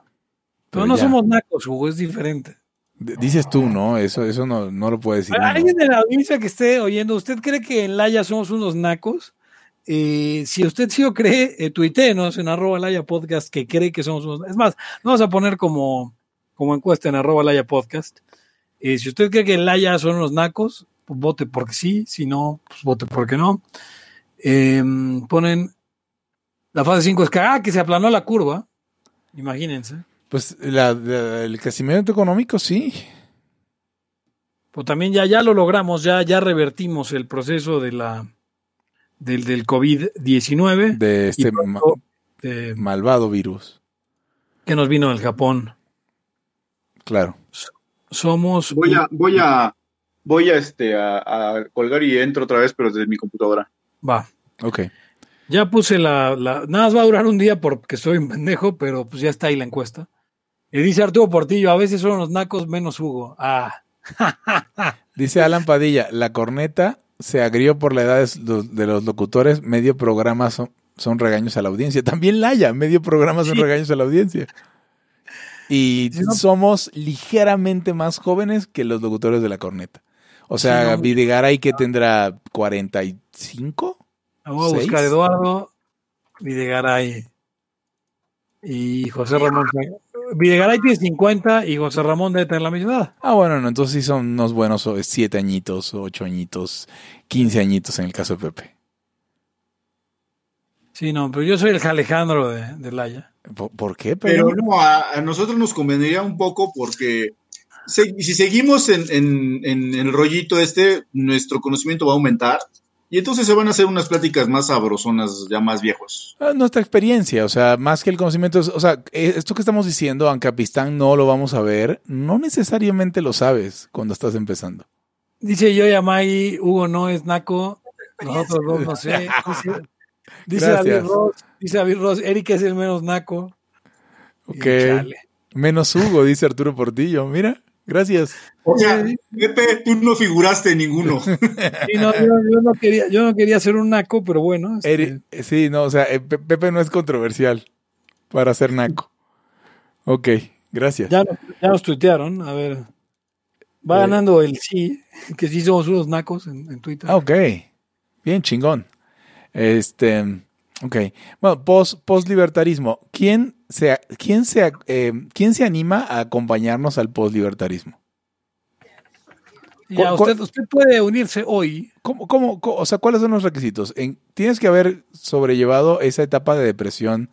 pero no ya. somos nacos, Hugo, es diferente. d- Dices tú, ¿no? Eso, eso no, no lo puede decir. Alguien de la audiencia que esté oyendo, ¿usted cree que en Laya somos unos nacos? Eh, si usted sí lo cree, eh, tuiteenos en arroba Laya Podcast que cree que somos unos... Es más, vamos a poner como, como encuesta en arroba Laya Podcast. Eh, si usted cree que en Laya son unos nacos, pues vote porque sí, si no, pues vote porque no. Eh, ponen la fase 5 es que, ah, que se aplanó la curva. Imagínense. Pues la- la- el crecimiento económico, sí. Pues también ya, ya lo logramos, ya, ya revertimos el proceso de la del, del COVID-19 De este pronto, ma- malvado virus. que nos vino del Japón. Claro. Somos Voy a, voy a, voy a, este, a, a colgar y entro otra vez, pero desde mi computadora. va. Ok. Ya puse la, la- nada más va a durar un día porque soy un pendejo, pero pues ya está ahí la encuesta. Y dice Arturo Portillo, a veces son los nacos menos Hugo. Ah, Dice Alan Padilla, la corneta se agrió por la edad de los, locutores, medio programa son, son regaños a la audiencia. También Laya, medio programa son Sí. regaños a la audiencia. Y Sí, no- somos ligeramente más jóvenes que los locutores de la corneta. O sea, Sí, no- Videgaray que tendrá 45. Vamos a buscar. Eduardo Videgaray y José Ramón. Videgaray tiene 50 y José Ramón debe tener la misma edad. Ah, bueno, no, entonces sí son unos buenos o- siete añitos, ocho añitos, 15 añitos en el caso de Pepe. Sí, no, pero yo soy el Alejandro de, de Laya. ¿Por, por qué? Pero Pero, no, a, a nosotros nos convendría un poco porque se- si seguimos en, en- en el rollito este, nuestro conocimiento va a aumentar y entonces se van a hacer unas pláticas más sabrosonas, ya más viejos. Ah, nuestra experiencia, o sea, más que el conocimiento, o sea, eh, esto que estamos diciendo, aunque a Pistán no lo vamos a ver, no necesariamente lo sabes cuando estás empezando. Dice yo Yamai, Hugo no es naco, nosotros dos no sé. Dice, dice David. Ross, dice David Ross, Eric es el menos naco. Ok. Menos Hugo, dice Arturo Portillo. Mira, gracias. O sea, Pepe, tú no figuraste en ninguno. Sí, no, yo, yo no quería, yo no quería ser un naco, pero bueno. este, Eri- sí, no, o sea, eh, Pe- Pepe no es controversial para ser naco. Ok, gracias. ya, nos- ya nos tuitearon, a ver. Va Eh. ganando el sí, que sí somos unos nacos en, en Twitter. Ah, ok. Bien, chingón. Este, ok. Bueno, post, post-libertarismo. ¿Quién se, quién, se, eh, ¿Quién se anima a acompañarnos al post-libertarismo? Ya, ¿Cuál- cuál- usted, usted puede unirse hoy. ¿Cómo, cómo, cómo- o sea, cuáles son los requisitos? En- tienes que haber sobrellevado esa etapa de depresión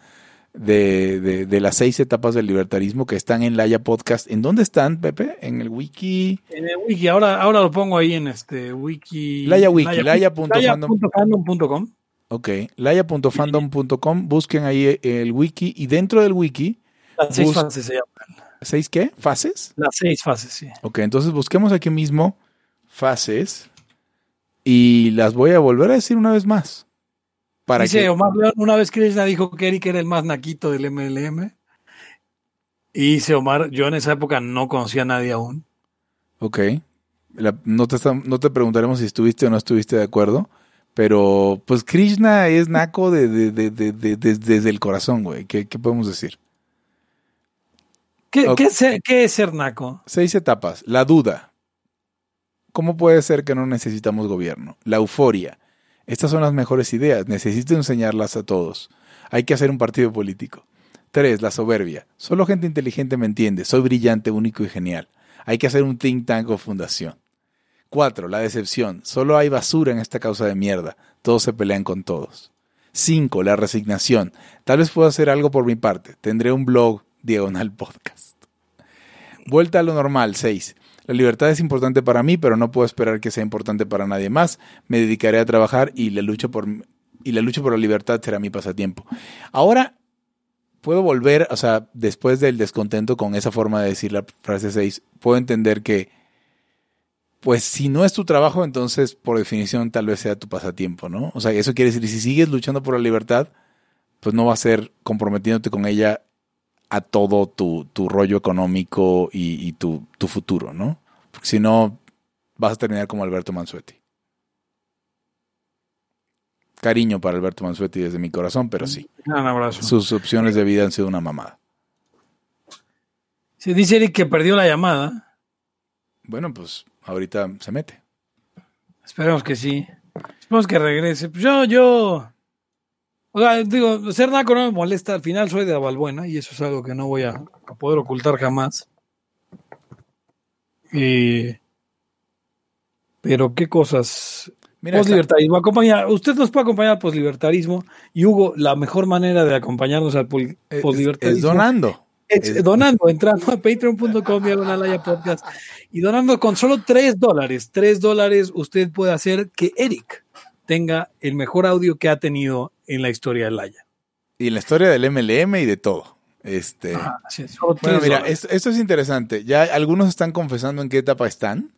de, de- de las seis etapas del libertarismo que están en Laya Podcast. ¿En dónde están, Pepe? En el wiki. En el wiki, ahora, ahora lo pongo ahí en este wiki. Laya Wiki, laya.fandom. laya.fandom.com. Ok, laya.fandom.com, busquen ahí el wiki y dentro del wiki, Las seis fases se llaman. ¿seis qué? ¿Fases? Las seis fases, sí. Ok, entonces busquemos aquí mismo fases y las voy a volver a decir una vez más. Para Dice que, Omar León, una vez Krishna dijo que Eric era el más naquito del MLM. Y dice Omar, yo en esa época no conocía a nadie aún. ok, la- no, te, no te preguntaremos si estuviste o no estuviste de acuerdo, Pero, pues Krishna es naco de, de- de- de- de- de- desde el corazón, güey. ¿Qué, qué podemos decir? ¿Qué, es qué es ser naco? Seis etapas. La duda. ¿Cómo puede ser que no necesitamos gobierno? La euforia. Estas son las mejores ideas. Necesito enseñarlas a todos. Hay que hacer un partido político. Tres, la soberbia. Solo gente inteligente me entiende. Soy brillante, único y genial. Hay que hacer un think tank o fundación. Cuatro, la decepción. Solo hay basura en esta causa de mierda. Todos se pelean con todos. Cinco, la resignación. Tal vez pueda hacer algo por mi parte. Tendré un blog, diagonal podcast. Vuelta a lo normal. 6. La libertad es importante para mí, pero no puedo esperar que sea importante para nadie más. Me dedicaré a trabajar y la lucha por, y la, lucha por la libertad será mi pasatiempo. Ahora puedo volver, o sea, después del descontento con esa forma de decir la frase 6, puedo entender que, pues si no es tu trabajo, entonces por definición tal vez sea tu pasatiempo, ¿no? O sea, eso quiere decir, si sigues luchando por la libertad, pues no va a ser comprometiéndote con ella a todo tu, tu rollo económico y, y tu, tu futuro, ¿no? Porque si no, vas a terminar como Alberto Mansuetti. Cariño para Alberto Mansuetti desde mi corazón, pero sí. Un abrazo. Sus opciones de vida han sido una mamada. Se dice Eric que perdió la llamada. Bueno, pues ahorita se mete. Esperemos que sí. Esperemos que regrese. Pues yo, yo. O sea, digo, ser naco no me molesta. Al final soy de Avalbuena y eso es algo que no voy a, a poder ocultar jamás. Eh, pero qué cosas. Mira, Poslibertarismo. Acompaña, usted nos puede acompañar al poslibertarisrismo y Hugo, la mejor manera de acompañarnos al pol- es- es, poslibertarismo donando. Es donando, entrando a patreon.com diagonal podcast y donando con solo 3 dólares. 3 dólares usted puede hacer que Eric tenga el mejor audio que ha tenido en la historia del Haya. Y en la historia del MLM y de todo. Este. Bueno, 3 mira, esto es interesante. Ya algunos están confesando en qué etapa están.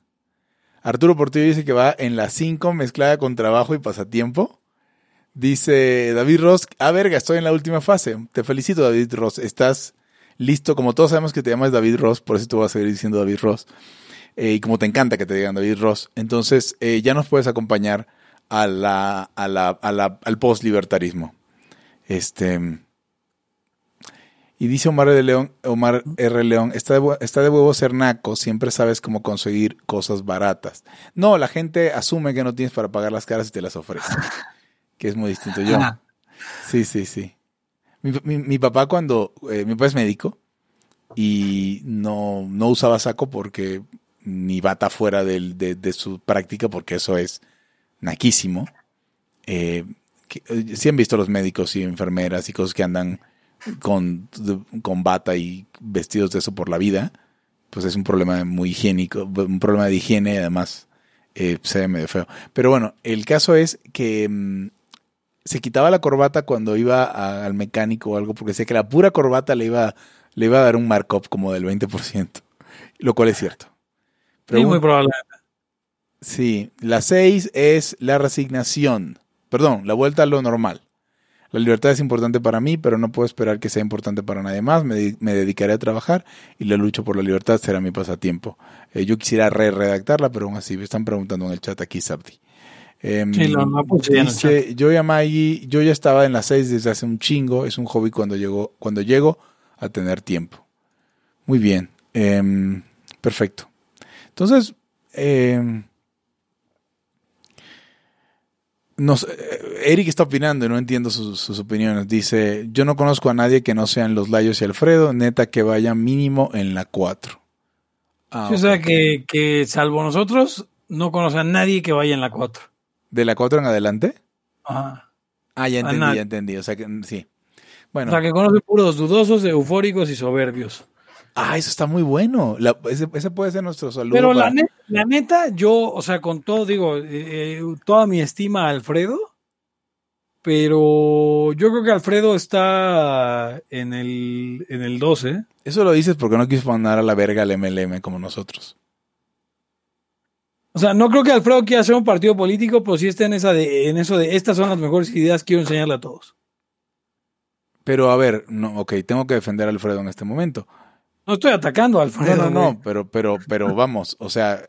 Arturo Portillo dice que va en la 5 mezclada con trabajo y pasatiempo. Dice David Ross, ah, verga, estoy en la última fase. Te felicito, David Ross. Estás listo. Como todos sabemos que te llamas David Ross, por eso te voy a seguir diciendo David Ross. Eh, y como te encanta que te digan David Ross, entonces eh, ya nos puedes acompañar a la, a la, a la- al post-libertarismo. Este. Y dice Omar de León, Omar R. León, está de, está de huevo ser naco, siempre sabes cómo conseguir cosas baratas. No, la gente asume que no tienes para pagar las caras y te las ofrece. que es muy distinto yo. Sí, sí, sí. Mi, mi- mi papá cuando, eh, mi papá es médico y no, no usaba saco porque ni bata fuera de, de su práctica porque eso es naquísimo. Eh, eh, sí han visto los médicos y enfermeras y cosas que andan con, con bata y vestidos de eso por la vida, pues es un problema muy higiénico, un problema de higiene y además eh, se ve medio feo. Pero bueno, el caso es que mm, se quitaba la corbata cuando iba a- al mecánico o algo, porque decía que la pura corbata le iba, le iba a dar un markup como del 20%, lo cual es cierto. Sí, muy probable. Sí, la 6 es la resignación. Perdón, la vuelta a lo normal. La libertad es importante para mí, pero no puedo esperar que sea importante para nadie más. Me, de- me dedicaré a trabajar y la lucha por la libertad será mi pasatiempo. Eh, yo quisiera re-redactarla, pero aún así me están preguntando en el chat aquí, Sabdi. Em, Sí, lo- ya el dice, yo ya Maggie, yo ya estaba en las 6 desde hace un chingo. Es un hobby cuando llego, cuando llego a tener tiempo. Muy bien. Em, perfecto. Entonces, em, nos, eh, Eric está opinando y no entiendo sus, sus opiniones. Dice, yo no conozco a nadie que no sean los Layos y Alfredo, neta que vaya mínimo en la 4. Ah, o sea que, que salvo nosotros, no conoce a nadie que vaya en la 4. ¿De la 4 en adelante? Ajá. Ah, ya entendí, ya entendí. O sea que mm, sí. O Bueno, sea que conoce puros dudosos, eufóricos y soberbios. ah, eso está muy bueno. La- ese, ese puede ser nuestro saludo. Pero la neta, la neta, yo, o sea, con todo, digo, eh, eh, toda mi estima a Alfredo, pero yo creo que Alfredo está en el, en el 12. Eso lo dices porque no quieres mandar a la verga al MLM como nosotros. O sea, no creo que Alfredo quiera hacer un partido político, pero sí está en, esa de, en eso de estas son las mejores ideas, quiero enseñarle a todos. Pero a ver, no, ok, tengo que defender a Alfredo en este momento. No estoy atacando a Alfredo. No, no, güey. no, pero, pero, pero vamos, o sea,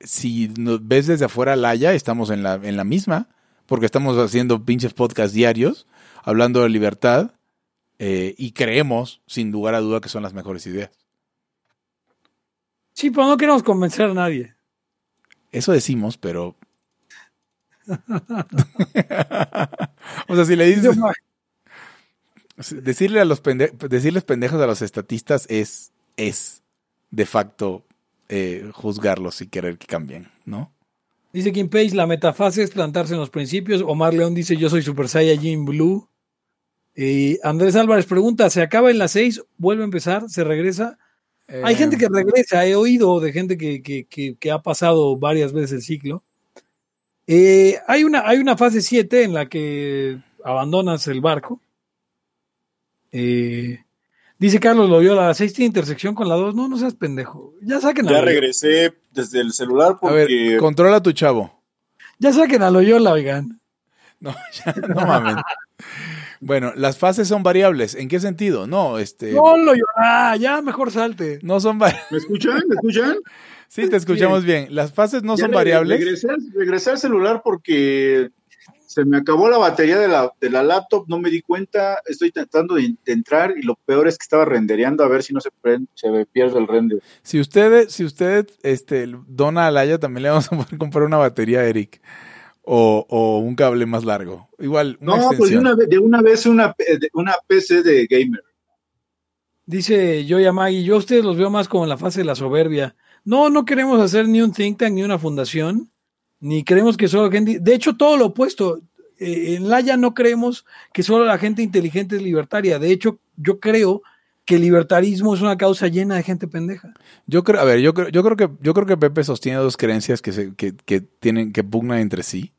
si nos ves desde afuera Laya, estamos en la, en la misma, porque estamos haciendo pinches podcasts diarios, hablando de libertad, eh, y creemos, sin lugar a duda, que son las mejores ideas. Sí, pero no queremos convencer a nadie. Eso decimos, pero... o sea, si le dices... Decirle a los pende decirles pendejos a los estatistas es, es de facto eh, juzgarlos y querer que cambien, ¿no? Dice Kim Page, la metafase es plantarse en los principios. Omar León dice, yo soy Super Saiyajin Blue. Y Andrés Álvarez pregunta, ¿se acaba en las seis? ¿Vuelve a empezar? ¿Se regresa? Hay gente que regresa, he oído de gente que, que, que, que ha pasado varias veces el ciclo. Eh, hay, una, hay una fase 7 en la que abandonas el barco. Eh, dice Carlos Loyola, la 6 tiene intersección con la 2. No, no seas pendejo. Ya saquen Ya a Loyola. regresé desde el celular A ver, porque controla a tu chavo. Ya saquen a Loyola, oigan. No, ya, no mames. Bueno, las fases son variables. ¿En qué sentido? No, este. No, Loyola, ya mejor salte. No son variables. ¿Me escuchan? ¿Me escuchan? Sí, te escuchamos bien. Las fases no Ya son variables. Regresé, al- regresé al celular porque se me acabó la batería de la, de la laptop, no me di cuenta, estoy tratando de, de entrar y lo peor es que estaba rendereando a ver si no se, prende- se me pierde el render. Si usted, si usted este, dona a Laya, también le vamos a poder comprar una batería a Eric. O, o un cable más largo. Igual, una No, pues de una, vez- de una vez una, de una PC de gamer. Dice Yoya Magui, yo a ustedes los veo más como en la fase de la soberbia. No, no queremos hacer ni un think tank ni una fundación, ni creemos que solo gente... De hecho, todo lo opuesto. Eh, en Laya no creemos que solo la gente inteligente es libertaria. De hecho, yo creo que el libertarismo es una causa llena de gente pendeja. Yo creo, a ver, yo creo, yo creo que, yo creo que Pepe sostiene dos creencias que se, que, que tienen, que pugnan entre sí.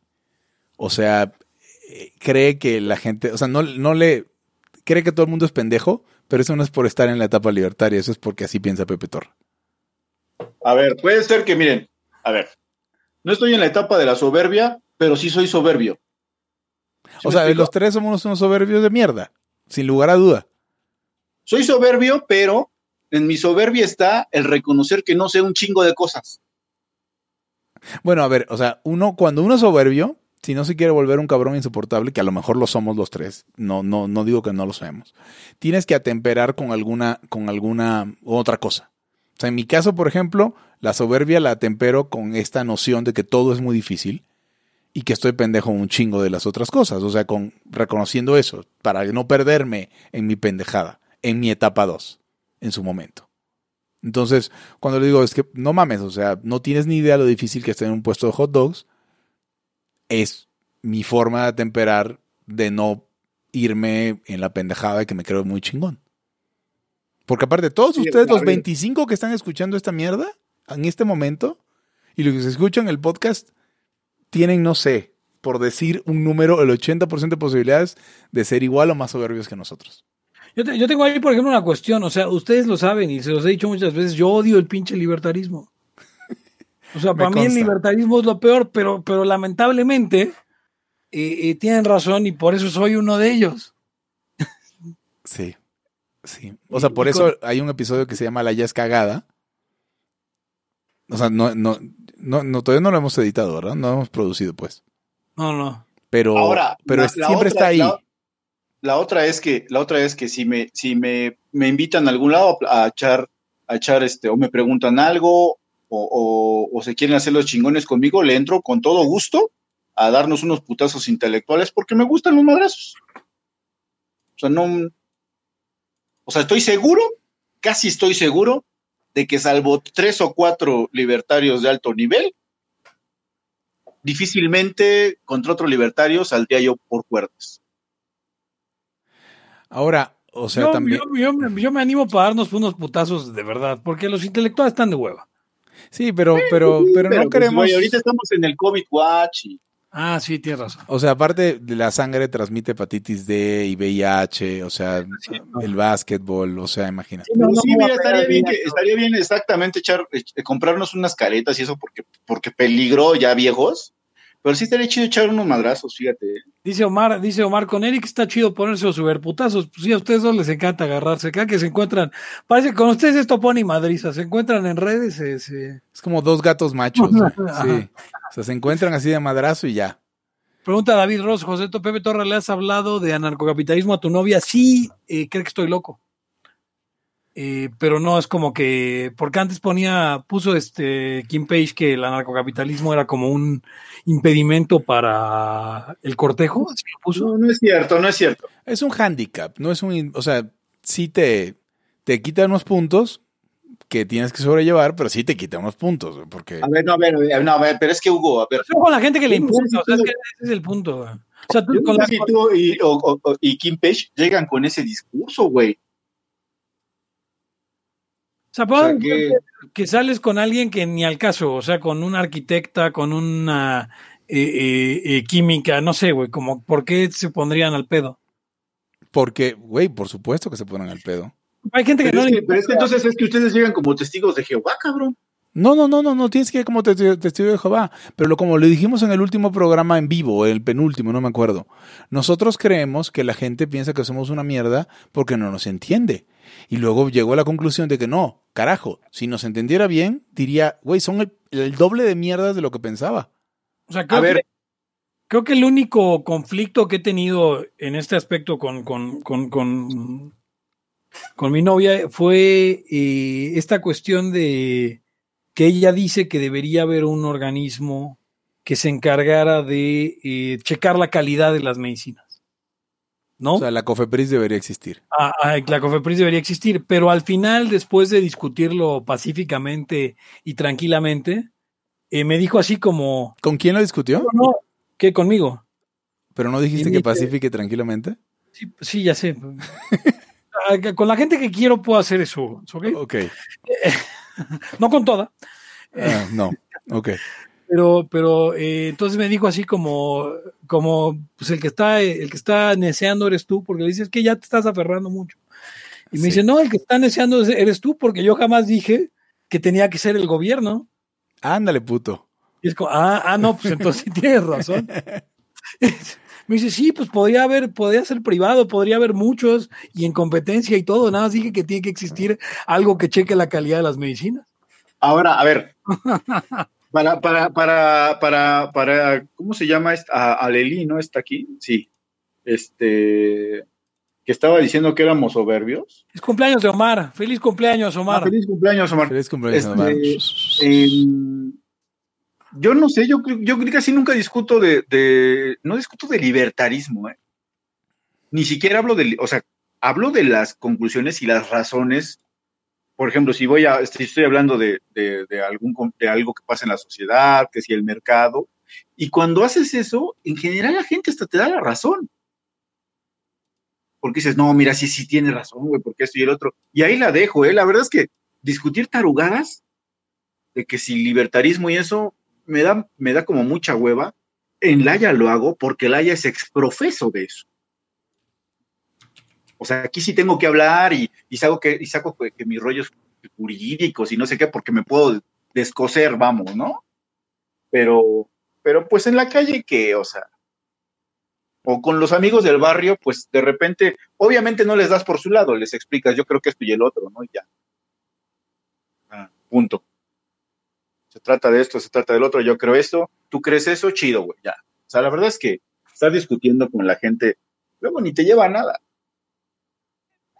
O sea, eh, cree que la gente, o sea, no, no le, cree que todo el mundo es pendejo, pero eso no es por estar en la etapa libertaria, eso es porque así piensa Pepe Torra. A ver, puede ser que, miren, a ver, no estoy en la etapa de la soberbia, pero sí soy soberbio. ¿Sí O sea, explico? los tres somos unos soberbios de mierda, sin lugar a duda. Soy soberbio, pero en mi soberbia está el reconocer que no sé un chingo de cosas. Bueno, a ver, o sea, uno, cuando uno es soberbio, si no se quiere volver un cabrón insoportable, que a lo mejor lo somos los tres, no, no, no digo que no lo sabemos, tienes que atemperar con alguna, con alguna otra cosa. O sea, en mi caso, por ejemplo, la soberbia la atempero con esta noción de que todo es muy difícil y que estoy pendejo un chingo de las otras cosas. O sea, con reconociendo eso, para no perderme en mi pendejada, en mi etapa 2, en su momento. Entonces, cuando le digo, es que no mames, o sea, no tienes ni idea lo difícil que está en un puesto de hot dogs, es mi forma de atemperar de no irme en la pendejada de que me creo muy chingón. Porque aparte, todos Sí, ustedes, los ver. 25 que están escuchando esta mierda, en este momento, y los que se escuchan el podcast, tienen, no sé, por decir un número, el 80% de posibilidades de ser igual o más soberbios que nosotros. Yo, te- yo tengo ahí, por ejemplo, una cuestión. O sea, ustedes lo saben y se los he dicho muchas veces. Yo odio el pinche libertarismo. O sea, para mí el libertarismo es lo peor, pero, pero lamentablemente eh, eh, tienen razón y por eso soy uno de ellos. Sí. Sí. O sea, por y eso hay un episodio que se llama La Ya es cagada. O sea, no, no, no, no, todavía no lo hemos editado, ¿verdad? No lo hemos producido, pues. No, no. Pero, Ahora, pero la- siempre otra- está ahí. La, la otra es que, la otra es que si me, si me, me invitan a algún lado a, a echar, a echar este, o me preguntan algo, o, o, o se quieren hacer los chingones conmigo, le entro con todo gusto a darnos unos putazos intelectuales porque me gustan los madrazos. O sea, no. O sea, estoy seguro, casi estoy seguro, de que salvo tres o cuatro libertarios de alto nivel, difícilmente contra otro libertario saldría yo por cuerdas. Ahora, o sea, yo, también. yo- yo me, yo me animo para darnos unos putazos de verdad, porque los intelectuales están de hueva. Sí, pero, pero, pero no pues, queremos. ahorita estamos en el COVID Watch y Ah, sí, tienes razón. O sea, aparte de la sangre transmite hepatitis D y VIH, o sea, el básquetbol, o sea, imagínate. No, Pero no sí, mira, estaría bien, que, estaría bien exactamente echar, eh, comprarnos unas caretas y eso porque, porque peligró ya viejos. Pero sí estaría chido echar unos madrazos, fíjate. Dice Omar, dice Omar, con Eric está chido ponerse los superputazos. Pues sí, a ustedes dos les encanta agarrarse. Cada que se encuentran, parece que con ustedes esto pone y madriza. Se encuentran en redes, se- se- Es como dos gatos machos. Sí. O sea, se encuentran así de madrazo y ya. Pregunta David Ross, José Pepe Torra, ¿le has hablado de anarcocapitalismo a tu novia? Sí, eh, cree que estoy loco. Eh, pero no es como que, porque antes ponía, puso este Kim Page que el anarcocapitalismo era como un impedimento para el cortejo. ¿así lo puso? No, no es cierto, no es cierto. Es un handicap, no es un, o sea, sí te, te quita unos puntos que tienes que sobrellevar, pero sí te quita unos puntos, porque A ver, no, a ver, no, a ver, pero es que Hugo, a ver. Yo con la gente que le importa, o sea, es que ese es el punto. güey. O sea, tú con la- sé si tú y, o- o- o- y Kim Page llegan con ese discurso, güey. O sea, O que, que sales con alguien que ni al caso, o sea, con una arquitecta, con una eh, eh, eh, química, no sé, güey, como, ¿por qué se pondrían al pedo? porque, güey, por supuesto que se ponen al pedo. Hay gente que pero, no es le que, pero es que entonces es que ustedes llegan como testigos de Jehová, cabrón. No, no, no, no, no tienes que ir como testigo, testigo de Jehová. Pero lo, como le dijimos en el último programa en vivo, el penúltimo, no me acuerdo. Nosotros creemos que la gente piensa que somos una mierda porque no nos entiende. Y luego llegó a la conclusión de que no, carajo, si nos entendiera bien, diría, güey, son el, el doble de mierdas de lo que pensaba. O sea, creo, A ver, que, creo que el único conflicto que he tenido en este aspecto con, con, con, con, con mi novia fue eh, esta cuestión de que ella dice que debería haber un organismo que se encargara de eh, checar la calidad de las medicinas. ¿No? O sea, la COFEPRIS debería existir. Ah, ah, la COFEPRIS debería existir, pero al final, después de discutirlo pacíficamente y tranquilamente, eh, me dijo así como, ¿Con quién lo discutió? no, no, ¿qué conmigo? Pero no dijiste Y que dice- pacifique tranquilamente. Sí, sí, ya sé. Ah, Con la gente que quiero puedo hacer eso, ¿ok? Ok. No con toda, Ah, no. Ok. Pero, pero eh, entonces me dijo así como, como, pues el que está, el que está neceando eres tú, porque le dices que ya te estás aferrando mucho. Y me Sí. dice, no, el que está neceando eres tú, porque yo jamás dije que tenía que ser el gobierno. Ándale, puto. Y es como, ah, ah, no, pues entonces sí tienes razón. Me dice, sí, pues podría haber, podría ser privado, podría haber muchos y en competencia y todo. Nada más dije que tiene que existir algo que cheque la calidad de las medicinas. ahora, a ver. Para, para, para, para, para, ¿cómo se llama? esta? A, Aleli, ¿no? ¿Está aquí? Sí. Este, que estaba diciendo que éramos soberbios. Es cumpleaños de Omar. Feliz cumpleaños, Omar. Ah, feliz cumpleaños, Omar. Feliz cumpleaños, Este, Omar. Em, yo no sé, yo, creo- yo casi nunca discuto de, de- no discuto de libertarismo, ¿eh? Ni siquiera hablo de, o sea, hablo de las conclusiones y las razones. Por ejemplo, si voy a, si estoy hablando de, de, de algo que pasa en la sociedad, que si el mercado, y cuando haces eso, en general la gente hasta te da la razón. Porque dices, no, mira, sí, sí tiene razón, güey, porque esto y el otro. Y ahí la dejo, ¿eh? La verdad es que discutir tarugadas de que si libertarismo y eso me da, me da como mucha hueva. En Laya lo hago porque Laya es exprofeso de eso. O sea, aquí sí tengo que hablar y, y saco, que, saco que, mis rollos jurídicos y no sé qué, porque me puedo descoser, vamos, ¿no? Pero, pero pues en la calle que, o sea, o con los amigos del barrio, pues de repente, obviamente no les das por su lado, les explicas, yo creo que esto y el otro, ¿no? Y ya. Ah, punto. Se trata de esto, se trata del otro, yo creo esto, tú crees eso, chido, güey, ya. O sea, la verdad es que estar discutiendo con la gente, luego ni te lleva a nada.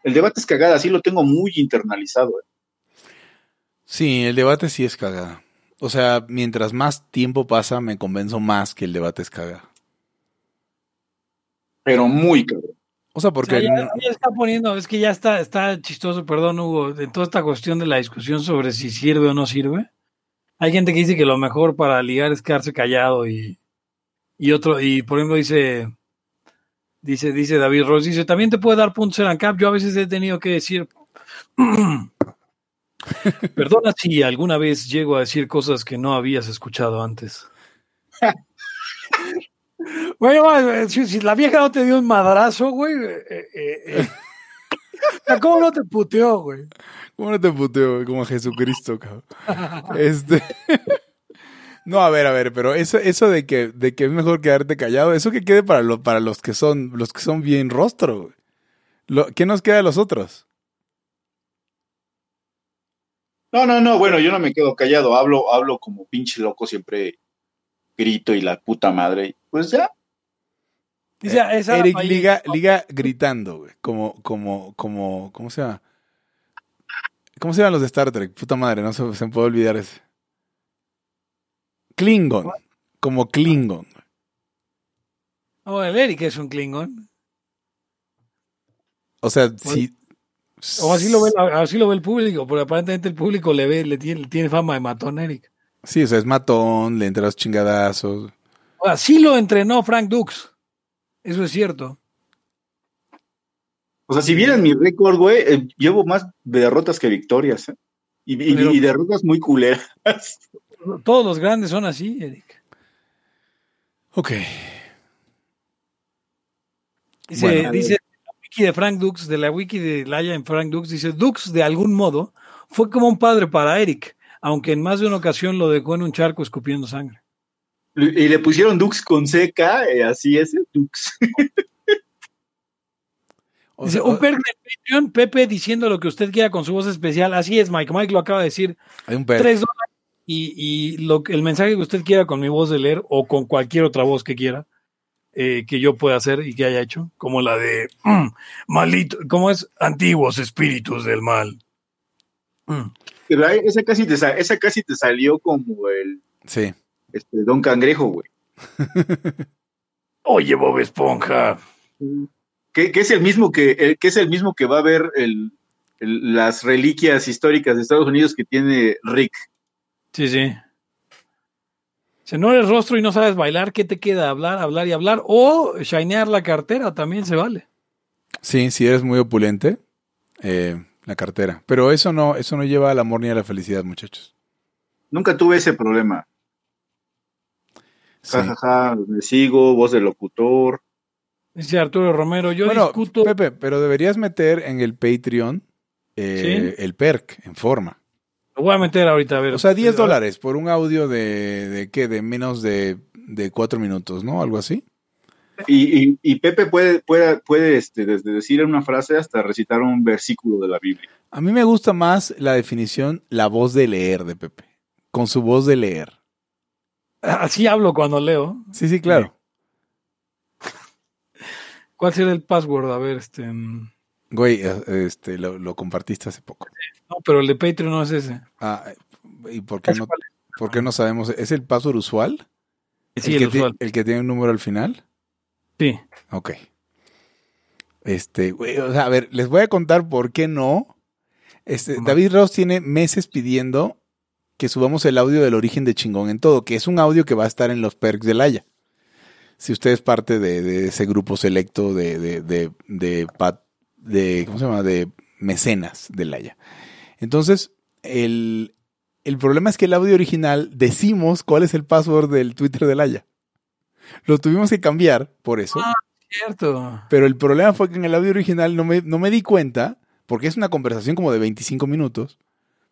El debate es cagada, así lo tengo muy internalizado. ¿eh? Sí, el debate sí es cagada. O sea, mientras más tiempo pasa, me convenzo más que el debate es cagada. Pero muy cabrón. O sea, O porque sea, ya, ya está poniendo, es que ya está, está chistoso, perdón, Hugo, de toda esta cuestión de la discusión sobre si sirve o no sirve. Hay gente que dice que lo mejor para ligar es quedarse callado y, y otro, y por ejemplo dice, dice, dice David Ross, dice, también te puede dar puntos en ANCAP. Yo a veces he tenido que decir, perdona si alguna vez llego a decir cosas que no habías escuchado antes. Bueno, si, si la vieja no te dio un madrazo, güey, eh, eh, eh. ¿cómo no te puteó, güey? ¿Cómo no te puteo güey? como a Jesucristo, cabrón? Este. No, a ver, a ver, pero eso, eso de que, de que es mejor quedarte callado, eso que quede para, lo- para los que son, los que son bien rostro, güey. Lo, ¿Qué nos queda de los otros? No, no, no, bueno, yo no me quedo callado, hablo, hablo como pinche loco, siempre grito y la puta madre. Pues ya, Eh, esa Eric liga, liga gritando, güey. Como, como, como, ¿cómo se llama? ¿Cómo se llaman los de Star Trek? Puta madre, no se, se me puede olvidar ese. Klingon. Como Klingon. Oh, el Eric es un Klingon. O sea, si. O así lo ve, así lo ve el público, porque aparentemente el público le ve, le tiene, tiene fama de matón a Eric. Sí, o sea, es matón, le entra los chingadazos. Así lo entrenó Frank Dux. Eso es cierto. O sea, si vieran mi récord, güey, eh, llevo más derrotas que victorias. ¿eh? Y, y- Pero- y derrotas muy culeras. Todos los grandes son así, Eric. Ok. Dice, Bueno. dice la wiki de Frank Dux, de la wiki de Laia en Frank Dux, dice, Dux de algún modo fue como un padre para Eric, aunque en más de una ocasión lo dejó en un charco escupiendo sangre. Y le pusieron Dux con seca, eh, así es, ¿eh? Dux. O sea, un perk de Patreon, Pepe diciendo lo que usted quiera con su voz especial. Así es, Mike. Mike lo acaba de decir. hay un perro. Tres dólares y, y lo, que- el mensaje que usted quiera con mi voz de leer o con cualquier otra voz que quiera eh, que yo pueda hacer y que haya hecho, como la de mm, malito, ¿cómo es? Antiguos espíritus del mal. Mm. Pero ahí- esa casi te, sa- esa casi te salió como el Sí. este, Don Cangrejo, güey. Oye, Bob Esponja. Que, que es el mismo que, el, que es el mismo que va a ver el, el- las reliquias históricas de Estados Unidos que tiene Rick. Sí, sí. Si no eres rostro y no sabes bailar, ¿qué te queda? Hablar, hablar y hablar. O shinear la cartera también se vale. Sí, si eres muy opulente, eh, la cartera. Pero eso no, eso no lleva al amor ni a la felicidad, muchachos. Nunca tuve ese problema. Sí. Ja, ja, ja, me sigo, voz del locutor. Dice Arturo Romero, yo bueno, discuto. Pepe, pero deberías meter en el Patreon eh, el perk en forma. Lo voy a meter ahorita a ver. O sea, 10 dólares por un audio de, de qué, de menos de, de 4 minutos, ¿no? Algo así. Y, y- y Pepe puede, puede, puede este, desde decir una frase hasta recitar un versículo de la Biblia. A mí me gusta más la definición, la voz de leer de Pepe. Con su voz de leer. Así hablo cuando leo. Sí, sí, claro. ¿Cuál será el password? A ver, este. mm, Güey, eh, este, lo, lo compartiste hace poco. No, pero el de Patreon no es ese. Ah, ¿y por qué no, por qué no sabemos? ¿Es el password usual? Sí, el, el, que usual. el que tiene un número al final. Sí. Ok. Este, güey, o sea, a ver, les voy a contar por qué no. Este. David Ross tiene meses pidiendo que subamos el audio del origen de chingón en todo, que es un audio que va a estar en los perks de Laia. Si usted es parte de, de ese grupo selecto de, de, de, de, de- ¿cómo se llama? De mecenas de Laia. Entonces, el, el problema es que el audio original decimos cuál es el password del Twitter de Laia. Lo tuvimos que cambiar por eso. Cierto. Pero el problema fue que en el audio original no me, no me di cuenta, porque es una conversación como de 25 minutos,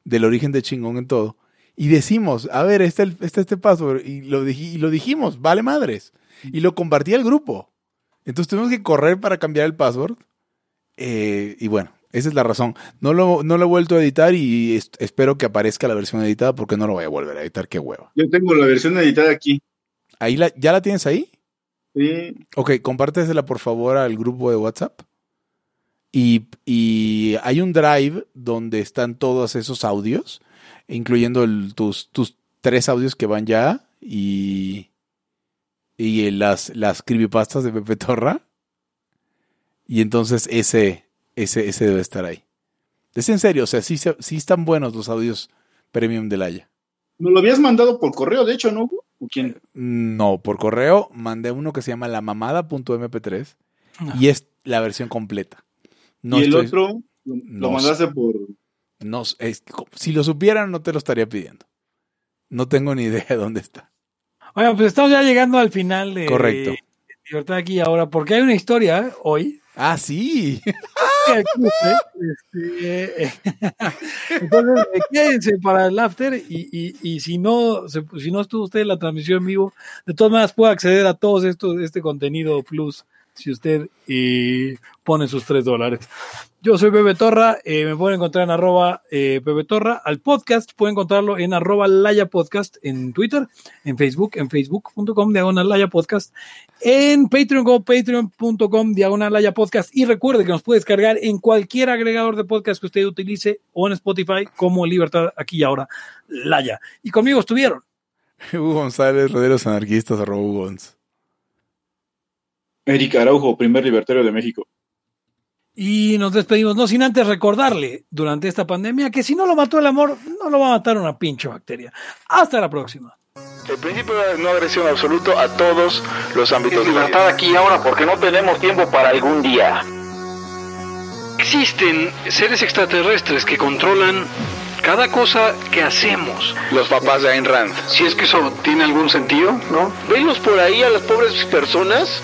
del origen de chingón en todo. Y decimos, a ver, está, el, está este password. Y lo, dij- y lo dijimos, vale madres. Y lo compartí al grupo. Entonces tuvimos que correr para cambiar el password. Eh, y bueno, esa es la razón. No lo, no lo he vuelto a editar y es- espero que aparezca la versión editada porque no lo voy a volver a editar. Qué hueva. Yo tengo la versión editada aquí. Ahí la, ¿Ya la tienes ahí? Sí. Ok, compártesela por favor al grupo de WhatsApp. Y, y hay un drive donde están todos esos audios, incluyendo el- tus, tus tres audios que van ya y, y las, las creepypastas de Pepe Torra. Y entonces ese, ese, ese debe estar ahí. Es en serio, o sea, sí, están buenos los audios premium de Laia. Me lo habías mandado por correo, de hecho, ¿no? Hugo? ¿O quién? No, por correo mandé uno que se llama lamamada.mp3 y es la versión completa. No y el estoy- otro lo, no mandaste por. no, es- si lo supieran no te lo estaría pidiendo. No tengo ni idea de dónde está. Bueno, pues estamos ya llegando al final de Correcto. de Libertad aquí y ahora, porque hay una historia ¿eh? hoy. Ah, sí. Este, Entonces, eh, quédense para el after y, y, y si no si no estuvo usted en la transmisión en vivo, de todas maneras puede acceder a todo esto, este contenido plus si usted eh, pone sus tres dólares. Yo soy Bebe Torra, eh, me pueden encontrar en arroba eh, Torra. Al podcast pueden encontrarlo en arroba Laya Podcast en Twitter, en Facebook, en facebook.com diagonal Laya Podcast, en Patreon como patreon.com diagonal Laya Podcast. Y recuerde que nos puede descargar en cualquier agregador de podcast que usted utilice o en Spotify como Libertad aquí y ahora Laya. Y conmigo estuvieron. Hugo González, Roderos Anarquistas, arroba Hugo Gonz. Eric Araujo, primer libertario de México. Y nos despedimos, no sin antes recordarle durante esta pandemia que si no lo mató el amor, no lo va a matar una pinche bacteria. Hasta la próxima. El principio de no agresión absoluto a todos los ámbitos vida. Libertad aquí y ahora porque no tenemos tiempo para algún día. Existen seres extraterrestres que controlan cada cosa que hacemos. Los papás de Ayn Rand. Si es que eso tiene algún sentido, ¿no? Venlos por ahí a las pobres personas